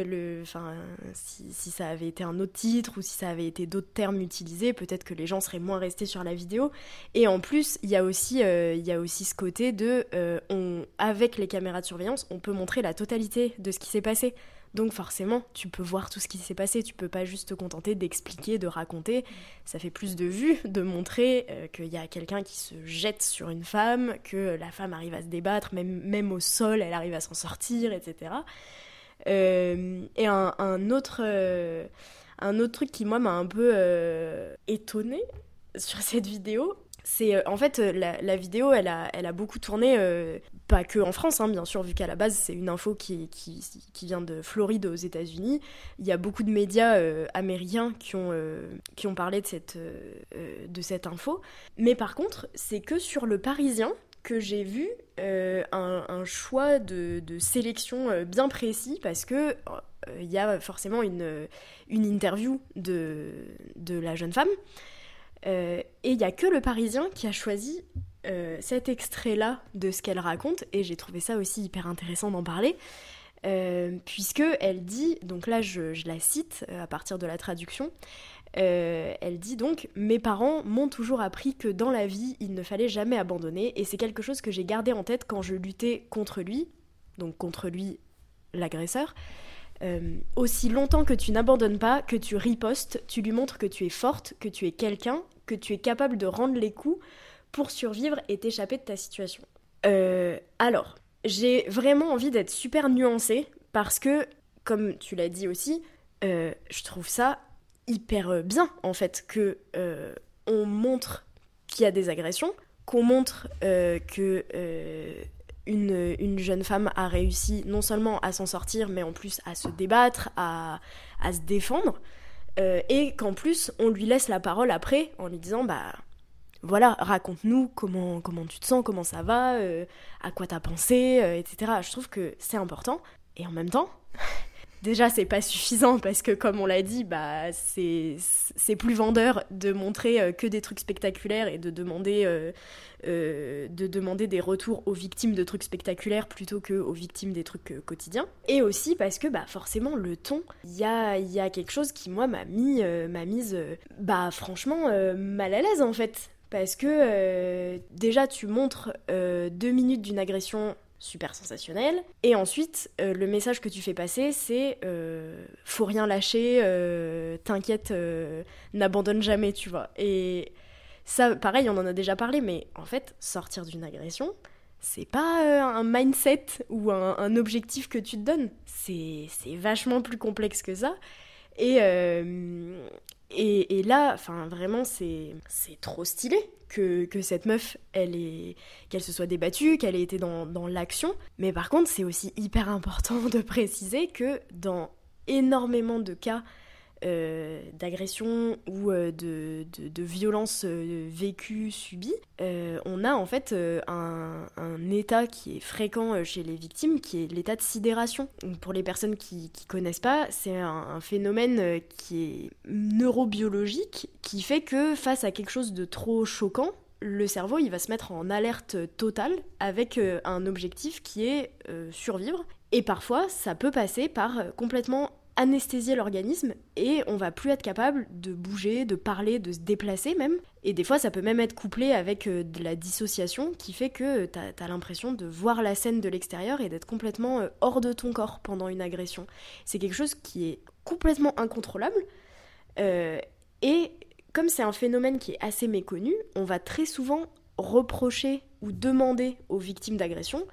Enfin si, ça avait été un autre titre ou si ça avait été d'autres termes utilisés, peut-être que les gens seraient moins restés sur la vidéo. Et en plus il y a aussi euh, ce côté de euh, on avec les caméras de surveillance on peut montrer la totalité de ce qui s'est passé. Donc forcément, tu peux voir tout ce qui s'est passé, tu peux pas juste te contenter d'expliquer, de raconter. Ça fait plus de vues de montrer euh, qu'il y a quelqu'un qui se jette sur une femme, que la femme arrive à se débattre, même, au sol, elle arrive à s'en sortir, etc. Euh, et un, autre, euh, un autre truc qui, moi, m'a un peu étonné sur cette vidéo, c'est euh, en fait euh, la, vidéo elle a, beaucoup tourné euh, pas que en France hein, bien sûr vu qu'à la base c'est une info qui, vient de Floride aux États-Unis. Il y a beaucoup de médias américains qui ont, parlé de cette, info. Mais par contre c'est que sur le Parisien que j'ai vu un, choix de, sélection bien précis parce que il y a forcément une, interview de la jeune femme euh, et il n'y a que le Parisien qui a choisi euh, cet extrait-là de ce qu'elle raconte, et j'ai trouvé ça aussi hyper intéressant d'en parler, euh, puisque elle dit, donc là je, la cite à partir de la traduction, elle dit donc Mes parents m'ont toujours appris que dans la vie, il ne fallait jamais abandonner, et c'est quelque chose que j'ai gardé en tête quand je luttais contre lui, donc contre lui, l'agresseur. aussi longtemps que tu n'abandonnes pas, que tu ripostes, tu lui montres que tu es forte, que tu es quelqu'un, que tu es capable de rendre les coups pour survivre et t'échapper de ta situation. Euh, alors, j'ai vraiment envie d'être super nuancée parce que, comme tu l'as dit aussi, euh, je trouve ça hyper bien en fait que euh, on montre qu'il y a des agressions, qu'on montre que une, une, jeune femme a réussi non seulement à s'en sortir, mais en plus à se débattre, à se défendre. Euh, et qu'en plus on lui laisse la parole après en lui disant bah voilà raconte-nous comment comment tu te sens comment ça va euh, à quoi t'as pensé euh, etc je trouve que c'est important. Et en même temps déjà c'est pas suffisant parce que comme on l'a dit bah c'est plus vendeur de montrer euh, que des trucs spectaculaires et de demander euh, euh, de demander des retours aux victimes de trucs spectaculaires plutôt que aux victimes des trucs quotidiens. Et aussi parce que bah forcément le ton il y a il y a quelque chose qui moi m'a mis m'a mise bah franchement mal à l'aise en fait. Parce que déjà tu montres deux minutes d'une agression super sensationnel. Et ensuite, euh, le message que tu fais passer, c'est euh, faut rien lâcher, euh, t'inquiète, n'abandonne jamais, tu vois. Et ça, pareil, on en a déjà parlé, mais en fait, sortir d'une agression, c'est pas un mindset ou un, objectif que tu te donnes. C'est vachement plus complexe que ça. Et, et, là, enfin, vraiment, c'est trop stylé que, cette meuf, elle est, qu'elle se soit débattue, qu'elle ait été dans, dans l'action. Mais par contre, c'est aussi hyper important de préciser que dans énormément de cas euh, d'agression ou euh, de, de, violence euh, vécue, subie, on a en fait un, état qui est fréquent chez les victimes, qui est l'état de sidération. Pour les personnes qui ne connaissent pas, c'est un, un, phénomène qui est neurobiologique, qui fait que face à quelque chose de trop choquant, le cerveau il va se mettre en alerte totale avec un objectif qui est survivre. Et parfois, ça peut passer par complètement anesthésier l'organisme et on va plus être capable de bouger, de parler, de se déplacer même. Et des fois, ça peut même être couplé avec euh, de la dissociation qui fait que tu as, l'impression de voir la scène de l'extérieur et d'être complètement euh, hors de ton corps pendant une agression. C'est quelque chose qui est complètement incontrôlable. Euh, et comme c'est un phénomène qui est assez méconnu, on va très souvent reprocher ou demander aux victimes d'agression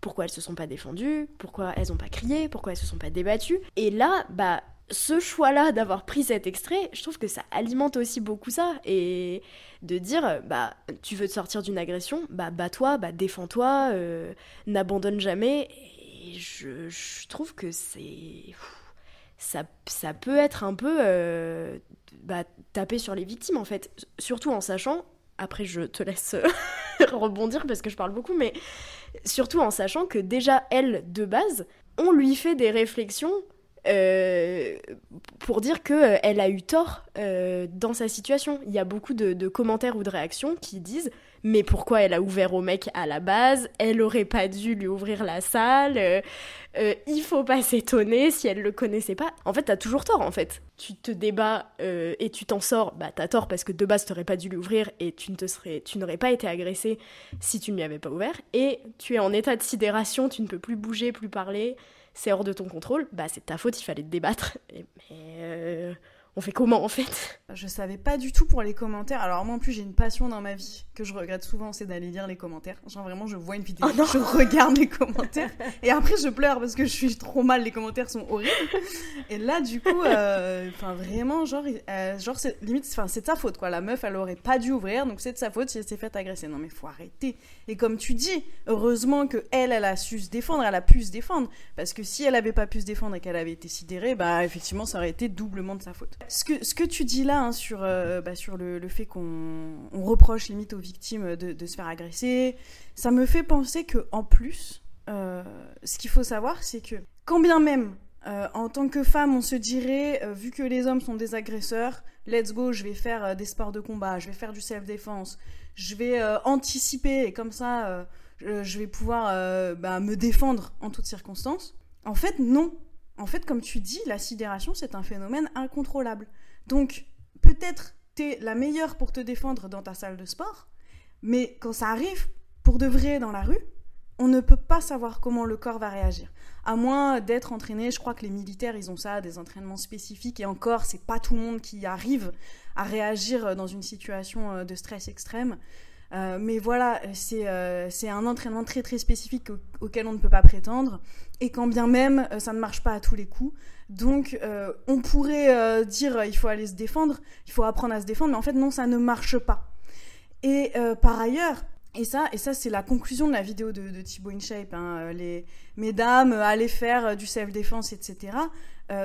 pourquoi elles se sont pas défendues, pourquoi elles ont pas crié, pourquoi elles se sont pas débattues. Et là, bah, ce choix-là d'avoir pris cet extrait, je trouve que ça alimente aussi beaucoup ça. Et de dire, bah, tu veux te sortir d'une agression, bah, bats-toi, bah, défends-toi, euh, n'abandonne jamais. Et je, trouve que c'est. Ça, ça, peut être un peu euh, bah, taper sur les victimes en fait, surtout en sachant après, je te laisse rebondir parce que je parle beaucoup, mais surtout en sachant que déjà, elle, de base, on lui fait des réflexions euh, pour dire qu'elle euh, a eu tort euh, dans sa situation. Il y a beaucoup de, commentaires ou de réactions qui disent mais pourquoi elle a ouvert au mec à la base? Elle aurait pas dû lui ouvrir la salle. il faut pas s'étonner si elle le connaissait pas. En fait, t'as toujours tort. En fait, tu te débats et tu t'en sors. Bah t'as tort parce que de base t'aurais pas dû lui ouvrir et tu ne te serais, tu n'aurais pas été agressé si tu ne lui avais pas ouvert. Et tu es en état de sidération, tu ne peux plus bouger, plus parler c'est hors de ton contrôle, bah c'est ta faute, il fallait te débattre. mais euh, on fait comment en fait? Je savais pas du tout pour les commentaires. Alors moi en plus j'ai une passion dans ma vie que je regrette souvent, c'est d'aller lire les commentaires. Genre vraiment je vois une vidéo, oh je regarde les commentaires et après je pleure parce que je suis trop mal, les commentaires sont horribles. Et là du coup, euh, enfin vraiment genre, euh, genre limite, enfin c'est de sa faute quoi. La meuf elle aurait pas dû ouvrir donc c'est de sa faute si elle s'est fait agresser. Non mais faut arrêter. Et comme tu dis, heureusement que elle elle a su se défendre, elle a pu se défendre parce que si elle avait pas pu se défendre et qu'elle avait été sidérée, bah effectivement ça aurait été doublement de sa faute. Ce que, tu dis là hein, sur, euh, bah, le, fait qu'on reproche limite aux victimes de, de, se faire agresser, ça me fait penser que en plus, euh, ce qu'il faut savoir, c'est que quand bien même euh, en tant que femme, on se dirait, vu que les hommes sont des agresseurs, let's go, je vais faire des sports de combat, je vais faire du self-défense, je vais anticiper et comme ça, je vais pouvoir bah, me défendre en toutes circonstances. En fait, non. En fait, comme tu dis, la sidération, c'est un phénomène incontrôlable. Donc, peut-être t'es la meilleure pour te défendre dans ta salle de sport, mais quand ça arrive pour de vrai dans la rue, on ne peut pas savoir comment le corps va réagir. À moins d'être entraîné, je crois que les militaires, ils ont ça, des entraînements spécifiques, et encore, c'est pas tout le monde qui arrive à réagir dans une situation euh, de stress extrême. Euh, mais voilà, euh, c'est un entraînement très très spécifique auquel on ne peut pas prétendre. Et quand bien même, euh, ça ne marche pas à tous les coups. Donc, on pourrait dire il faut aller se défendre, il faut apprendre à se défendre, mais en fait, non, ça ne marche pas. Et par ailleurs, et ça, et ça c'est la conclusion de la vidéo de, de Thibaut InShape, hein, les mesdames, allez faire du self-défense, etc.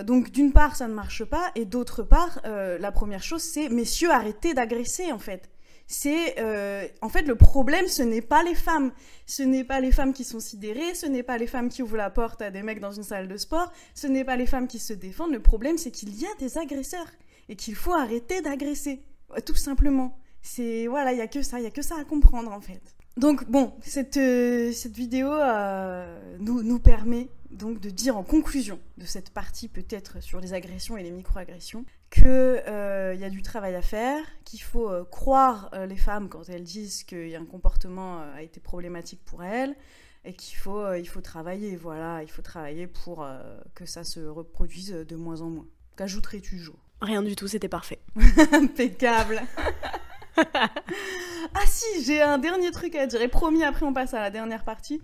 donc d'une part, ça ne marche pas, et d'autre part, la première chose, c'est messieurs, arrêtez d'agresser en fait c'est euh, en fait le problème ce n'est pas les femmes. Ce n'est pas les femmes qui sont sidérées ce n'est pas les femmes qui ouvrent la porte à des mecs dans une salle de sport ce n'est pas les femmes qui se défendent. Le problème c'est qu'il y a des agresseurs et qu'il faut arrêter d'agresser tout simplement. C'est voilà il y a que ça il y a que ça à comprendre en fait. Donc bon cette euh, cette vidéo euh, nous nous permet donc de dire en conclusion de cette partie peut-être sur les agressions et les microagressions qu'il euh, y a du travail à faire, qu'il faut euh, croire euh, les femmes quand elles disent qu'il un comportement a été problématique pour elles et qu'il faut, il faut travailler, voilà, il faut travailler pour que ça se reproduise de moins en moins. Qu'ajouterais-tu, Jo? Rien du tout, c'était parfait. Impeccable Ah si, j'ai un dernier truc à dire, et promis, après on passe à la dernière partie.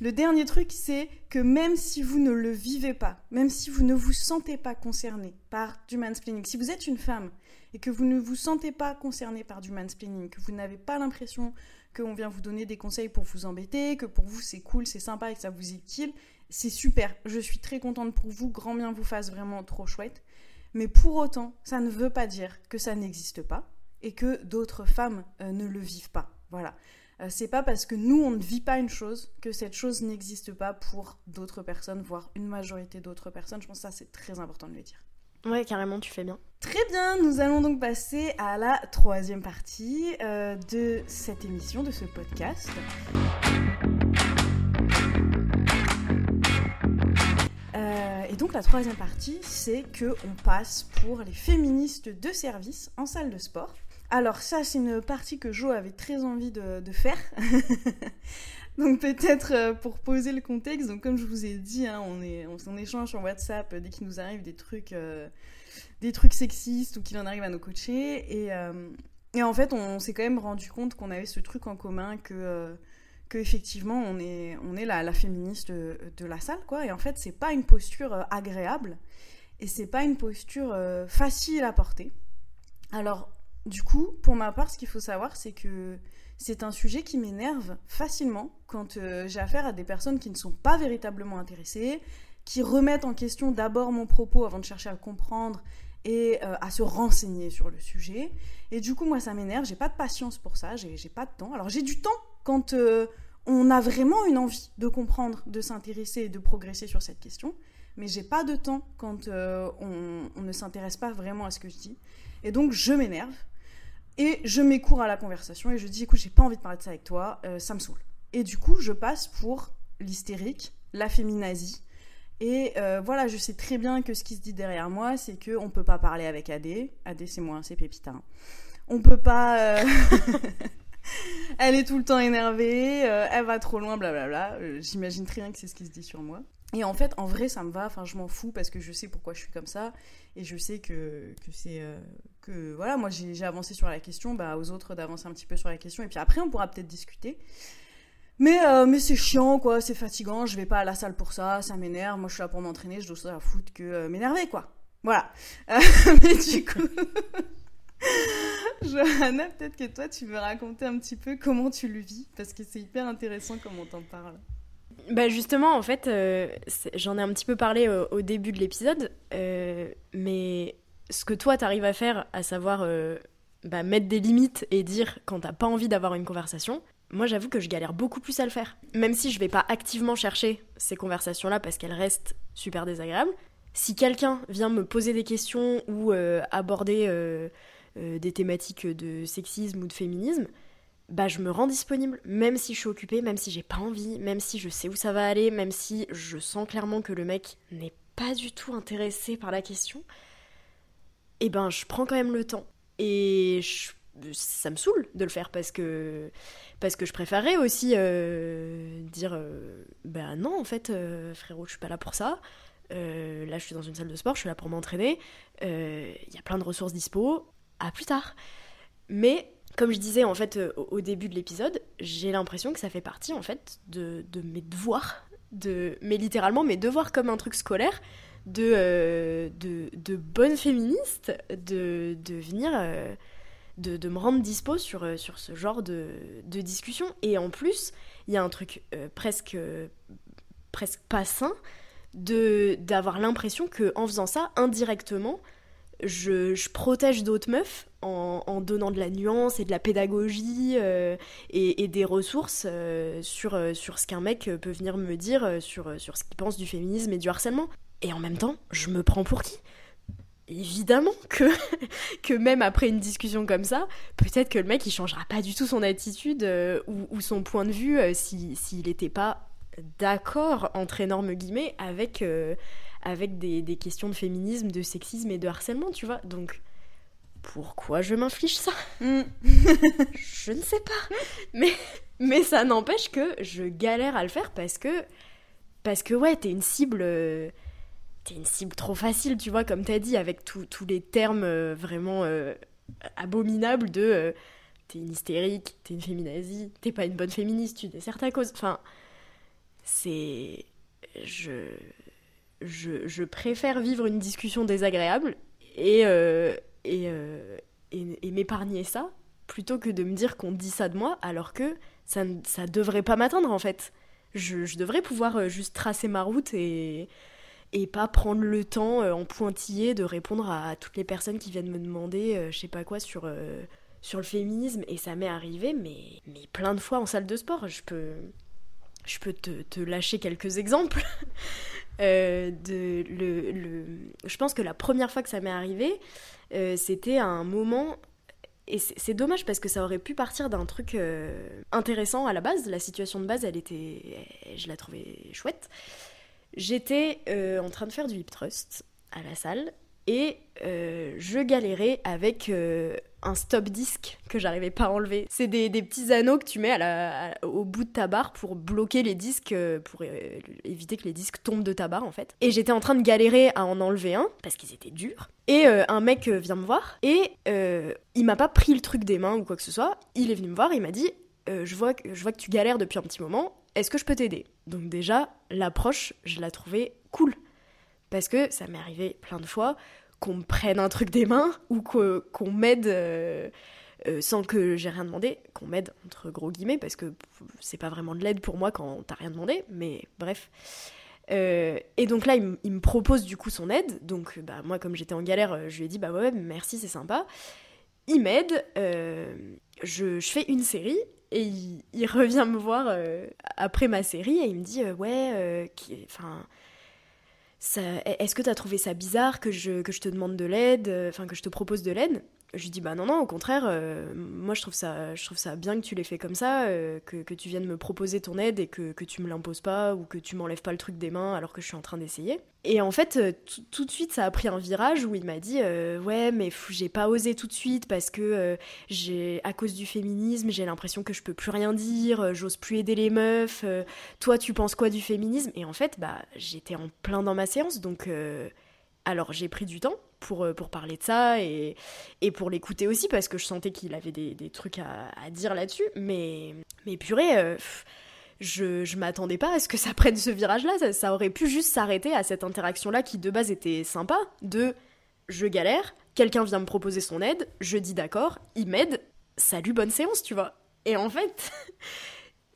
Le dernier truc, c'est que même si vous ne le vivez pas, même si vous ne vous sentez pas concerné par du mansplaining, si vous êtes une femme et que vous ne vous sentez pas concerné par du mansplaining, que vous n'avez pas l'impression qu'on vient vous donner des conseils pour vous embêter, que pour vous c'est cool, c'est sympa et que ça vous est utile, c'est super. Je suis très contente pour vous, grand bien vous fasse vraiment trop chouette. Mais pour autant, ça ne veut pas dire que ça n'existe pas et que d'autres femmes euh, ne le vivent pas. Voilà. Euh, c'est pas parce que nous on ne vit pas une chose que cette chose n'existe pas pour d'autres personnes, voire une majorité d'autres personnes. Je pense que ça c'est très important de le dire. Ouais, carrément, tu fais bien. Très bien, nous allons donc passer à la troisième partie euh, de cette émission, de ce podcast. donc la troisième partie, c'est que on passe pour les féministes de service en salle de sport. Alors ça, c'est une partie que Jo avait très envie de, faire. donc peut-être euh, pour poser le contexte, donc comme je vous ai dit, hein, on, est, on, échange sur WhatsApp dès qu'il nous arrive des trucs, euh, des trucs sexistes ou qu'il en arrive à nos coachés. Et, euh, et en fait, on s'est quand même rendu compte qu'on avait ce truc en commun que qu'effectivement on est, la féministe de, de, la salle, quoi. Et en fait, c'est pas une posture agréable et c'est pas une posture facile à porter. Alors, du coup, pour ma part, ce qu'il faut savoir, c'est que c'est un sujet qui m'énerve facilement quand euh, j'ai affaire à des personnes qui ne sont pas véritablement intéressées, qui remettent en question d'abord mon propos avant de chercher à comprendre et euh, à se renseigner sur le sujet. Et du coup, moi, ça m'énerve, j'ai pas de patience pour ça, j'ai pas de temps. Alors, j'ai du temps quand euh, on a vraiment une envie de comprendre, de s'intéresser et de progresser sur cette question, mais j'ai pas de temps quand on ne s'intéresse pas vraiment à ce que je dis. Et donc, je m'énerve. Et je m'écours à la conversation et je dis écoute, j'ai pas envie de parler de ça avec toi, euh, ça me saoule. Et du coup, je passe pour l'hystérique, la féminazie. Et euh, voilà, je sais très bien que ce qui se dit derrière moi, c'est qu'on peut pas parler avec Adé. Adé, c'est moi, c'est Pépita. On peut pas. Euh, elle est tout le temps énervée, elle va trop loin, blablabla. J'imagine très bien que c'est ce qui se dit sur moi. Et en fait, en vrai, ça me va. Enfin, je m'en fous parce que je sais pourquoi je suis comme ça et je sais que, que c'est voilà, moi j'ai avancé sur la question, bah, aux autres d'avancer un petit peu sur la question, et puis après on pourra peut-être discuter. Mais, euh, mais c'est chiant, quoi, c'est fatigant, je vais pas à la salle pour ça, ça m'énerve, moi je suis là pour m'entraîner, je dois ça à foutre que euh, m'énerver, quoi. Voilà. Euh, mais du coup, Johanna, peut-être que toi tu veux raconter un petit peu comment tu le vis, parce que c'est hyper intéressant comment t'en parles. Bah justement, en fait, j'en ai un petit peu parlé au début de l'épisode, mais ce que toi t'arrives à faire, à savoir euh, bah, mettre des limites et dire quand t'as pas envie d'avoir une conversation, moi j'avoue que je galère beaucoup plus à le faire. Même si je vais pas activement chercher ces conversations-là parce qu'elles restent super désagréables, si quelqu'un vient me poser des questions ou euh, aborder euh, des thématiques de sexisme ou de féminisme, bah je me rends disponible, même si je suis occupée, même si j'ai pas envie, même si je sais où ça va aller, même si je sens clairement que le mec n'est pas du tout intéressé par la question eh ben je prends quand même le temps. Et ça me saoule de le faire parce que, parce que je préférerais aussi euh, dire euh, ben non, en fait, euh, frérot, je suis pas là pour ça. là, je suis dans une salle de sport, je suis là pour m'entraîner. Il y a plein de ressources dispo. À plus tard. Mais comme je disais en fait au, début de l'épisode, j'ai l'impression que ça fait partie en fait de, mes devoirs, de, mais littéralement mes devoirs comme un truc scolaire de, euh, de, de bonne féministe de, de venir euh, de, me rendre dispo sur, euh, sur ce genre de, de discussion. Et en plus, il y a un truc presque, presque pas sain d'avoir l'impression que en faisant ça, indirectement, je, protège d'autres meufs en, donnant de la nuance et de la pédagogie et, et, des ressources sur, sur ce qu'un mec peut venir me dire sur, sur ce qu'il pense du féminisme et du harcèlement. Et en même temps, je me prends pour qui? Évidemment que, que même après une discussion comme ça, peut-être que le mec il changera pas du tout son attitude euh, ou, son point de vue euh, s'il n'était pas d'accord, entre énormes guillemets, avec, euh, avec des, des, questions de féminisme, de sexisme et de harcèlement, tu vois. Donc, pourquoi je m'inflige ça? Mm. Je ne sais pas. Mais, mais ça n'empêche que je galère à le faire parce que, parce que ouais, t'es une cible t'es une cible trop facile, tu vois, comme t'as dit, avec tous les termes euh, vraiment euh, abominables de euh, t'es une hystérique, t'es une féminazie, t'es pas une bonne féministe, tu desserres ta cause. Enfin, c'est. Je... je. Préfère vivre une discussion désagréable et. et, et, m'épargner ça plutôt que de me dire qu'on dit ça de moi alors que ça, ça devrait pas m'atteindre en fait. Je, devrais pouvoir juste tracer ma route et, pas prendre le temps euh, en pointillé de répondre à, toutes les personnes qui viennent me demander euh, je sais pas quoi sur, euh, sur le féminisme et ça m'est arrivé mais, mais plein de fois en salle de sport je peux je peux te, te lâcher quelques exemples de le, je pense que la première fois que ça m'est arrivé c'était à un moment et c'est dommage parce que ça aurait pu partir d'un truc intéressant à la base. La situation de base, elle était, je la trouvais chouette. J'étais euh, en train de faire du hip thrust à la salle et euh, je galérais avec euh, un stop disque que j'arrivais pas à enlever. C'est des, petits anneaux que tu mets au bout de ta barre pour bloquer les disques, pour éviter que les disques tombent de ta barre en fait. Et j'étais en train de galérer à en enlever un parce qu'ils étaient durs. Et un mec vient me voir et il m'a pas pris le truc des mains ou quoi que ce soit. Il est venu me voir, il m'a dit je, vois que, je vois que tu galères depuis un petit moment, est-ce que je peux t'aider? Donc déjà, l'approche, je la trouvais cool. Parce que ça m'est arrivé plein de fois qu'on me prenne un truc des mains ou qu'on m'aide euh, euh, sans que j'ai rien demandé, qu'on m'aide entre gros guillemets, parce que c'est pas vraiment de l'aide pour moi quand t'as rien demandé, mais bref. Euh, et donc là, il, me propose du coup son aide. Donc bah, moi, comme j'étais en galère, je lui ai dit bah ouais, merci, c'est sympa. Il m'aide, je, je, fais une série et il, revient me voir après ma série et il me dit Ouais, enfin. Est-ce que tu as trouvé ça bizarre que je, que je te demande de l'aide, enfin que je te propose de l'aide? Je lui dis bah non non au contraire euh, moi je trouve ça je trouve ça bien que tu l'aies fait comme ça euh, que, que, tu viennes me proposer ton aide et que, que tu me l'imposes pas ou que tu m'enlèves pas le truc des mains alors que je suis en train d'essayer. Et en fait euh, tout de suite ça a pris un virage où il m'a dit ouais mais j'ai pas osé tout de suite parce que j'ai à cause du féminisme j'ai l'impression que je peux plus rien dire j'ose plus aider les meufs toi tu penses quoi du féminisme? Et en fait bah j'étais en plein dans ma séance donc alors j'ai pris du temps pour, euh, pour parler de ça et, et pour l'écouter aussi parce que je sentais qu'il avait des, des, trucs à, à dire là-dessus. Mais, mais purée, euh, je, je m'attendais pas à ce que ça prenne ce virage-là. Ça, aurait pu juste s'arrêter à cette interaction-là qui de base était sympa. De je galère, quelqu'un vient me proposer son aide, je dis d'accord, il m'aide, salut, bonne séance, tu vois. Et en fait.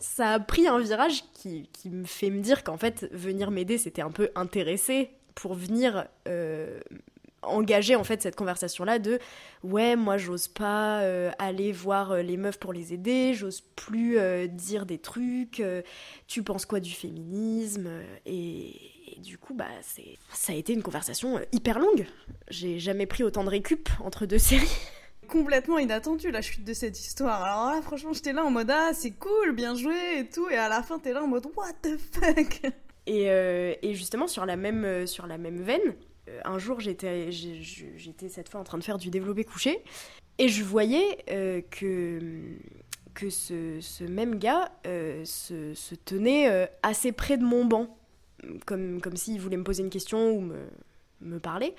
ça a pris un virage qui, qui me fait me dire qu'en fait, venir m'aider, c'était un peu intéressé pour venir euh, engager en fait cette conversation là de ouais moi j'ose pas euh, aller voir euh, les meufs pour les aider j'ose plus euh, dire des trucs tu penses quoi du féminisme et, du coup bah c'est ça a été une conversation hyper longue. J'ai jamais pris autant de récup entre deux séries. Complètement inattendu la chute de cette histoire. Alors là franchement j'étais là en mode ah c'est cool bien joué et tout et à la fin t'es là en mode what the fuck? Et, et justement sur la même sur la même veine un jour, j'étais, cette fois en train de faire du développé couché, et je voyais euh, que, que ce, même gars euh, se, tenait assez près de mon banc, comme, comme s'il voulait me poser une question ou me, me parler.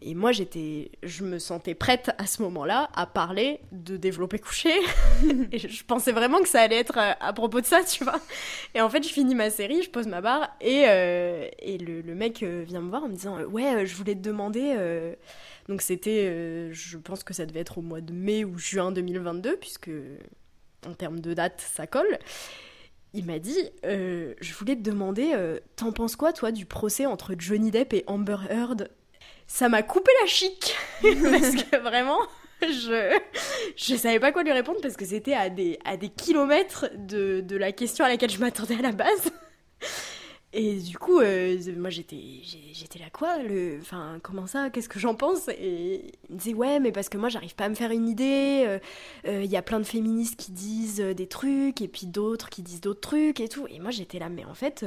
Et, moi, j'étais, je me sentais prête à ce moment-là à parler de développer couché. et je pensais vraiment que ça allait être euh, à, propos de ça, tu vois. Et en fait, je finis ma série, je pose ma barre et, euh, et le, mec euh, vient me voir en me disant Ouais, je voulais te demander. Donc, c'était, je pense que ça devait être au mois de mai ou juin 2022, puisque en termes de date, ça colle. Il m'a dit, je voulais te demander, t'en penses quoi toi du procès entre Johnny Depp et Amber Heard? Ça m'a coupé la chic. Parce que vraiment je je savais pas quoi lui répondre parce que c'était à des à des kilomètres de, de la question à laquelle je m'attendais à la base. Et du coup euh, moi j'étais j'étais là quoi le enfin comment ça qu'est-ce que j'en pense? Et il me disait ouais mais parce que moi j'arrive pas à me faire une idée euh, euh, il y a plein de féministes qui disent des trucs et puis d'autres qui disent d'autres trucs et tout. Et moi j'étais là mais en fait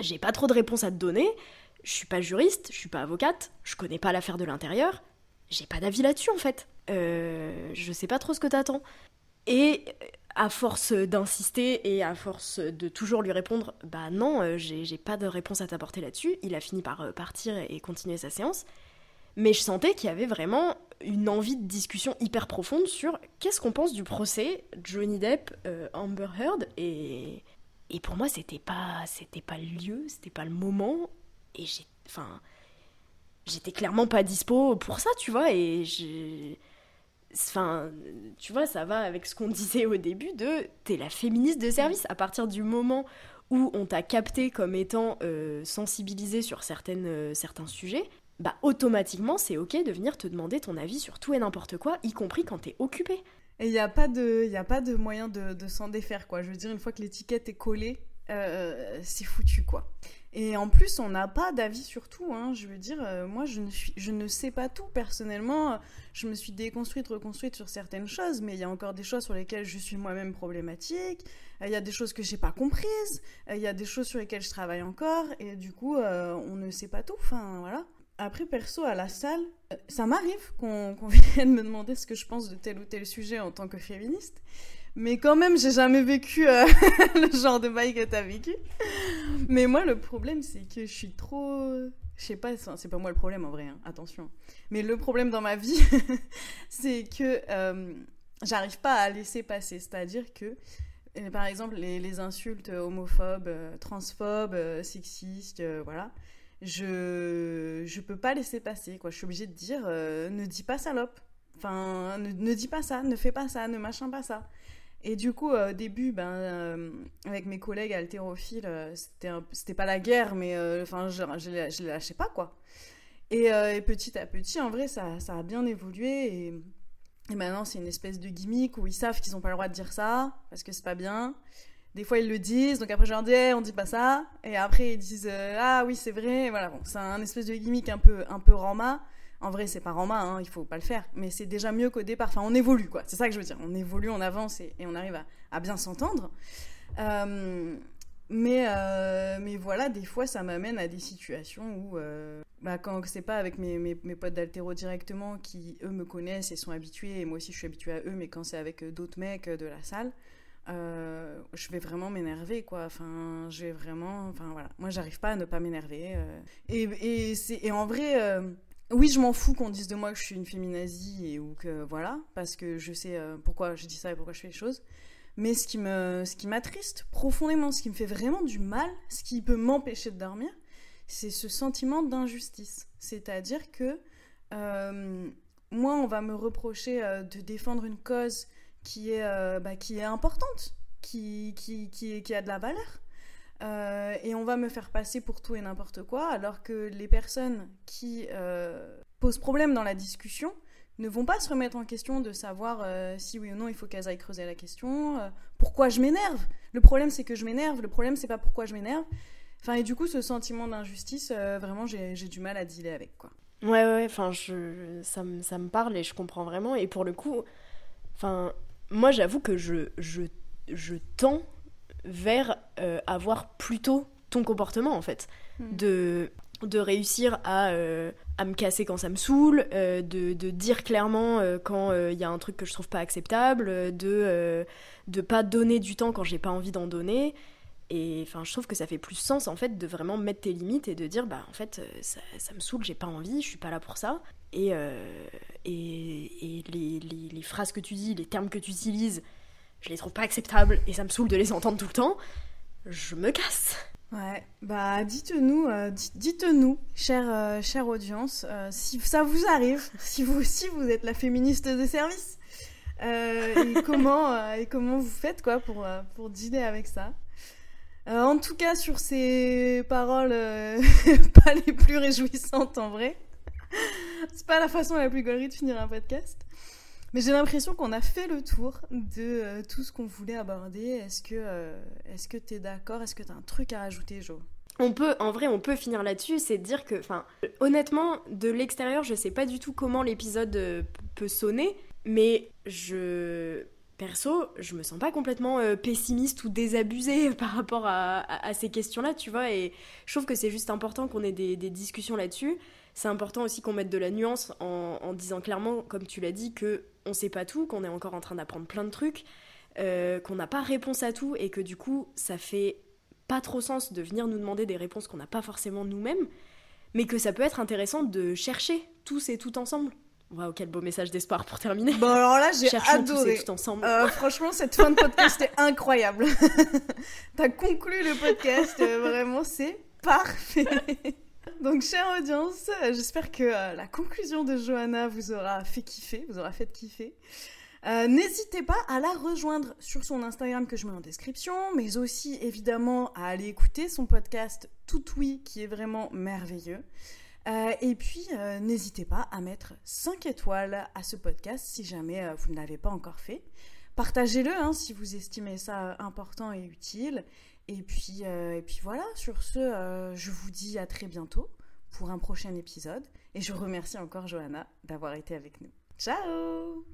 j'ai pas trop de réponses à te donner je suis pas juriste, je suis pas avocate, je connais pas l'affaire de l'intérieur, j'ai pas d'avis là-dessus en fait. Euh, je sais pas trop ce que t'attends. Et à force d'insister et à force de toujours lui répondre, bah non, euh, j'ai pas de réponse à t'apporter là-dessus, il a fini par euh, partir et continuer sa séance. Mais je sentais qu'il y avait vraiment une envie de discussion hyper profonde sur qu'est-ce qu'on pense du procès Johnny Depp, Amber Heard et et pour moi c'était pas c'était pas le lieu, c'était pas le moment et j'ai enfin j'étais clairement pas dispo pour ça tu vois et j'ai enfin tu vois ça va avec ce qu'on disait au début de t'es la féministe de service à partir du moment où on t'a capté comme étant euh, sensibilisé sur certaines, euh, certains sujets, bah automatiquement c'est ok de venir te demander ton avis sur tout et n'importe quoi, y compris quand t'es occupé. Et il n'y a, pas de, y a pas de moyen de, de s'en défaire, quoi. Je veux dire, une fois que l'étiquette est collée, c'est foutu quoi. Et en plus, on n'a pas d'avis sur tout. Hein. Je veux dire, euh, moi, je ne, je sais pas tout personnellement. Je me suis déconstruite, reconstruite sur certaines choses, mais il y a encore des choses sur lesquelles je suis moi-même problématique. Euh, il y a des choses que j'ai pas comprises. Euh, il y a des choses sur lesquelles je travaille encore. Et du coup, on ne sait pas tout. Enfin, voilà. Après, perso, à la salle, ça m'arrive qu'on vienne me demander ce que je pense de tel ou tel sujet en tant que féministe. Mais quand même, j'ai jamais vécu euh, le genre de bail que t'as vécu. Mais moi, le problème, c'est que je suis trop. Je sais pas, c'est pas moi le problème en vrai, hein, attention. Mais le problème dans ma vie, c'est que euh, j'arrive pas à laisser passer. C'est-à-dire que, euh, par exemple, les, insultes homophobes, transphobes, sexistes, voilà, je, je peux pas laisser passer. Je suis obligée de dire ne dis pas salope. Enfin, ne, ne dis pas ça, ne fais pas ça, ne machin pas ça. Et du coup, au début, ben, euh, avec mes collègues haltérophiles, euh, c'était, c'était pas la guerre, mais euh, enfin, je, je, les lâchais pas, quoi. Et, petit à petit, en vrai, ça, ça a bien évolué. Et, maintenant, c'est une espèce de gimmick où ils savent qu'ils ont pas le droit de dire ça, parce que c'est pas bien. Des fois, ils le disent, donc après, je leur dis, on dit pas ça. Et après, ils disent, ah oui, c'est vrai. Voilà, bon, c'est un espèce de gimmick un peu, un peu rama. En vrai, c'est pas en main, hein, il faut pas le faire, mais c'est déjà mieux qu'au départ. Enfin, on évolue, quoi. C'est ça que je veux dire. On évolue, on avance et, on arrive à, bien s'entendre. Euh, mais, euh, mais voilà, des fois, ça m'amène à des situations où, euh, bah, quand c'est pas avec mes, mes, potes d'altéro directement qui, eux, me connaissent et sont habitués, et moi aussi, je suis habituée à eux, mais quand c'est avec d'autres mecs de la salle, je vais vraiment m'énerver, quoi. Enfin, je vraiment. Enfin, voilà. Moi, j'arrive pas à ne pas m'énerver. et, et, et, en vrai oui, je m'en fous qu'on dise de moi que je suis une féminazie ou que voilà, parce que je sais euh, pourquoi je dis ça et pourquoi je fais les choses. Mais ce qui me, ce qui m'attriste profondément, ce qui me fait vraiment du mal, ce qui peut m'empêcher de dormir, c'est ce sentiment d'injustice. C'est-à-dire que euh, moi, on va me reprocher euh, de défendre une cause qui est, bah, qui est importante, qui, qui, qui a de la valeur. Euh, et on va me faire passer pour tout et n'importe quoi, alors que les personnes qui euh, posent problème dans la discussion ne vont pas se remettre en question de savoir euh, si oui ou non il faut qu'elles aillent creuser la question, pourquoi je m'énerve? Le problème c'est que je m'énerve, le problème c'est pas pourquoi je m'énerve. Enfin, et du coup, ce sentiment d'injustice, vraiment, j'ai du mal à dealer avec, quoi. Ouais, ouais, enfin, ça, me, ça me parle et je comprends vraiment. Et pour le coup, enfin, moi, j'avoue que je, je, je tends vers euh, avoir plutôt ton comportement en fait. Hmm. De, de réussir à, euh, à me casser quand ça me saoule, euh, de, de, dire clairement quand il y a un truc que je trouve pas acceptable, de de pas donner du temps quand j'ai pas envie d'en donner. Et enfin, je trouve que ça fait plus sens en fait de vraiment mettre tes limites et de dire bah en fait ça, ça me saoule, j'ai pas envie, je suis pas là pour ça. Et, et, et les, les, les, phrases que tu dis, les termes que tu utilises, je les trouve pas acceptables et ça me saoule de les entendre tout le temps, je me casse. Ouais, bah dites-nous, euh, dites-nous, chère, euh, chère audience, euh, si ça vous arrive, si vous aussi vous êtes la féministe de service, et comment et comment vous faites quoi pour pour avec ça. en tout cas, sur ces paroles pas les plus réjouissantes en vrai, c'est pas la façon la plus gaulerie de finir un podcast. J'ai l'impression qu'on a fait le tour de euh, tout ce qu'on voulait aborder. Est-ce que euh, est-ce t'es d'accord? Est-ce que t'as un truc à rajouter, Jo? On peut, en vrai, on peut finir là-dessus, c'est dire que, enfin, honnêtement, de l'extérieur, je sais pas du tout comment l'épisode euh, peut sonner, mais je, perso, je me sens pas complètement pessimiste ou désabusée par rapport à, ces questions-là, tu vois, et je trouve que c'est juste important qu'on ait des, discussions là-dessus. C'est important aussi qu'on mette de la nuance en disant clairement, comme tu l'as dit, que on sait pas tout, qu'on est encore en train d'apprendre plein de trucs, euh, qu'on n'a pas réponse à tout et que du coup ça fait pas trop sens de venir nous demander des réponses qu'on n'a pas forcément nous-mêmes, mais que ça peut être intéressant de chercher tous et tout ensemble. Waouh, quel beau message d'espoir pour terminer. Bon alors là j'ai adoré. Tous et tout ensemble. Euh, franchement cette fin de podcast est incroyable. T'as conclu le podcast, euh, vraiment c'est parfait. Donc, chère audience, j'espère que euh, la conclusion de Johanna vous aura fait kiffer, vous aura fait kiffer. Euh, n'hésitez pas à la rejoindre sur son Instagram que je mets en description, mais aussi évidemment à aller écouter son podcast Tout Oui qui est vraiment merveilleux. Euh, et puis, n'hésitez pas à mettre 5 étoiles à ce podcast si jamais vous ne l'avez pas encore fait. Partagez-le hein, si vous estimez ça important et utile. Et puis, et puis voilà, sur ce, je vous dis à très bientôt pour un prochain épisode. Et je remercie encore Johanna d'avoir été avec nous. Ciao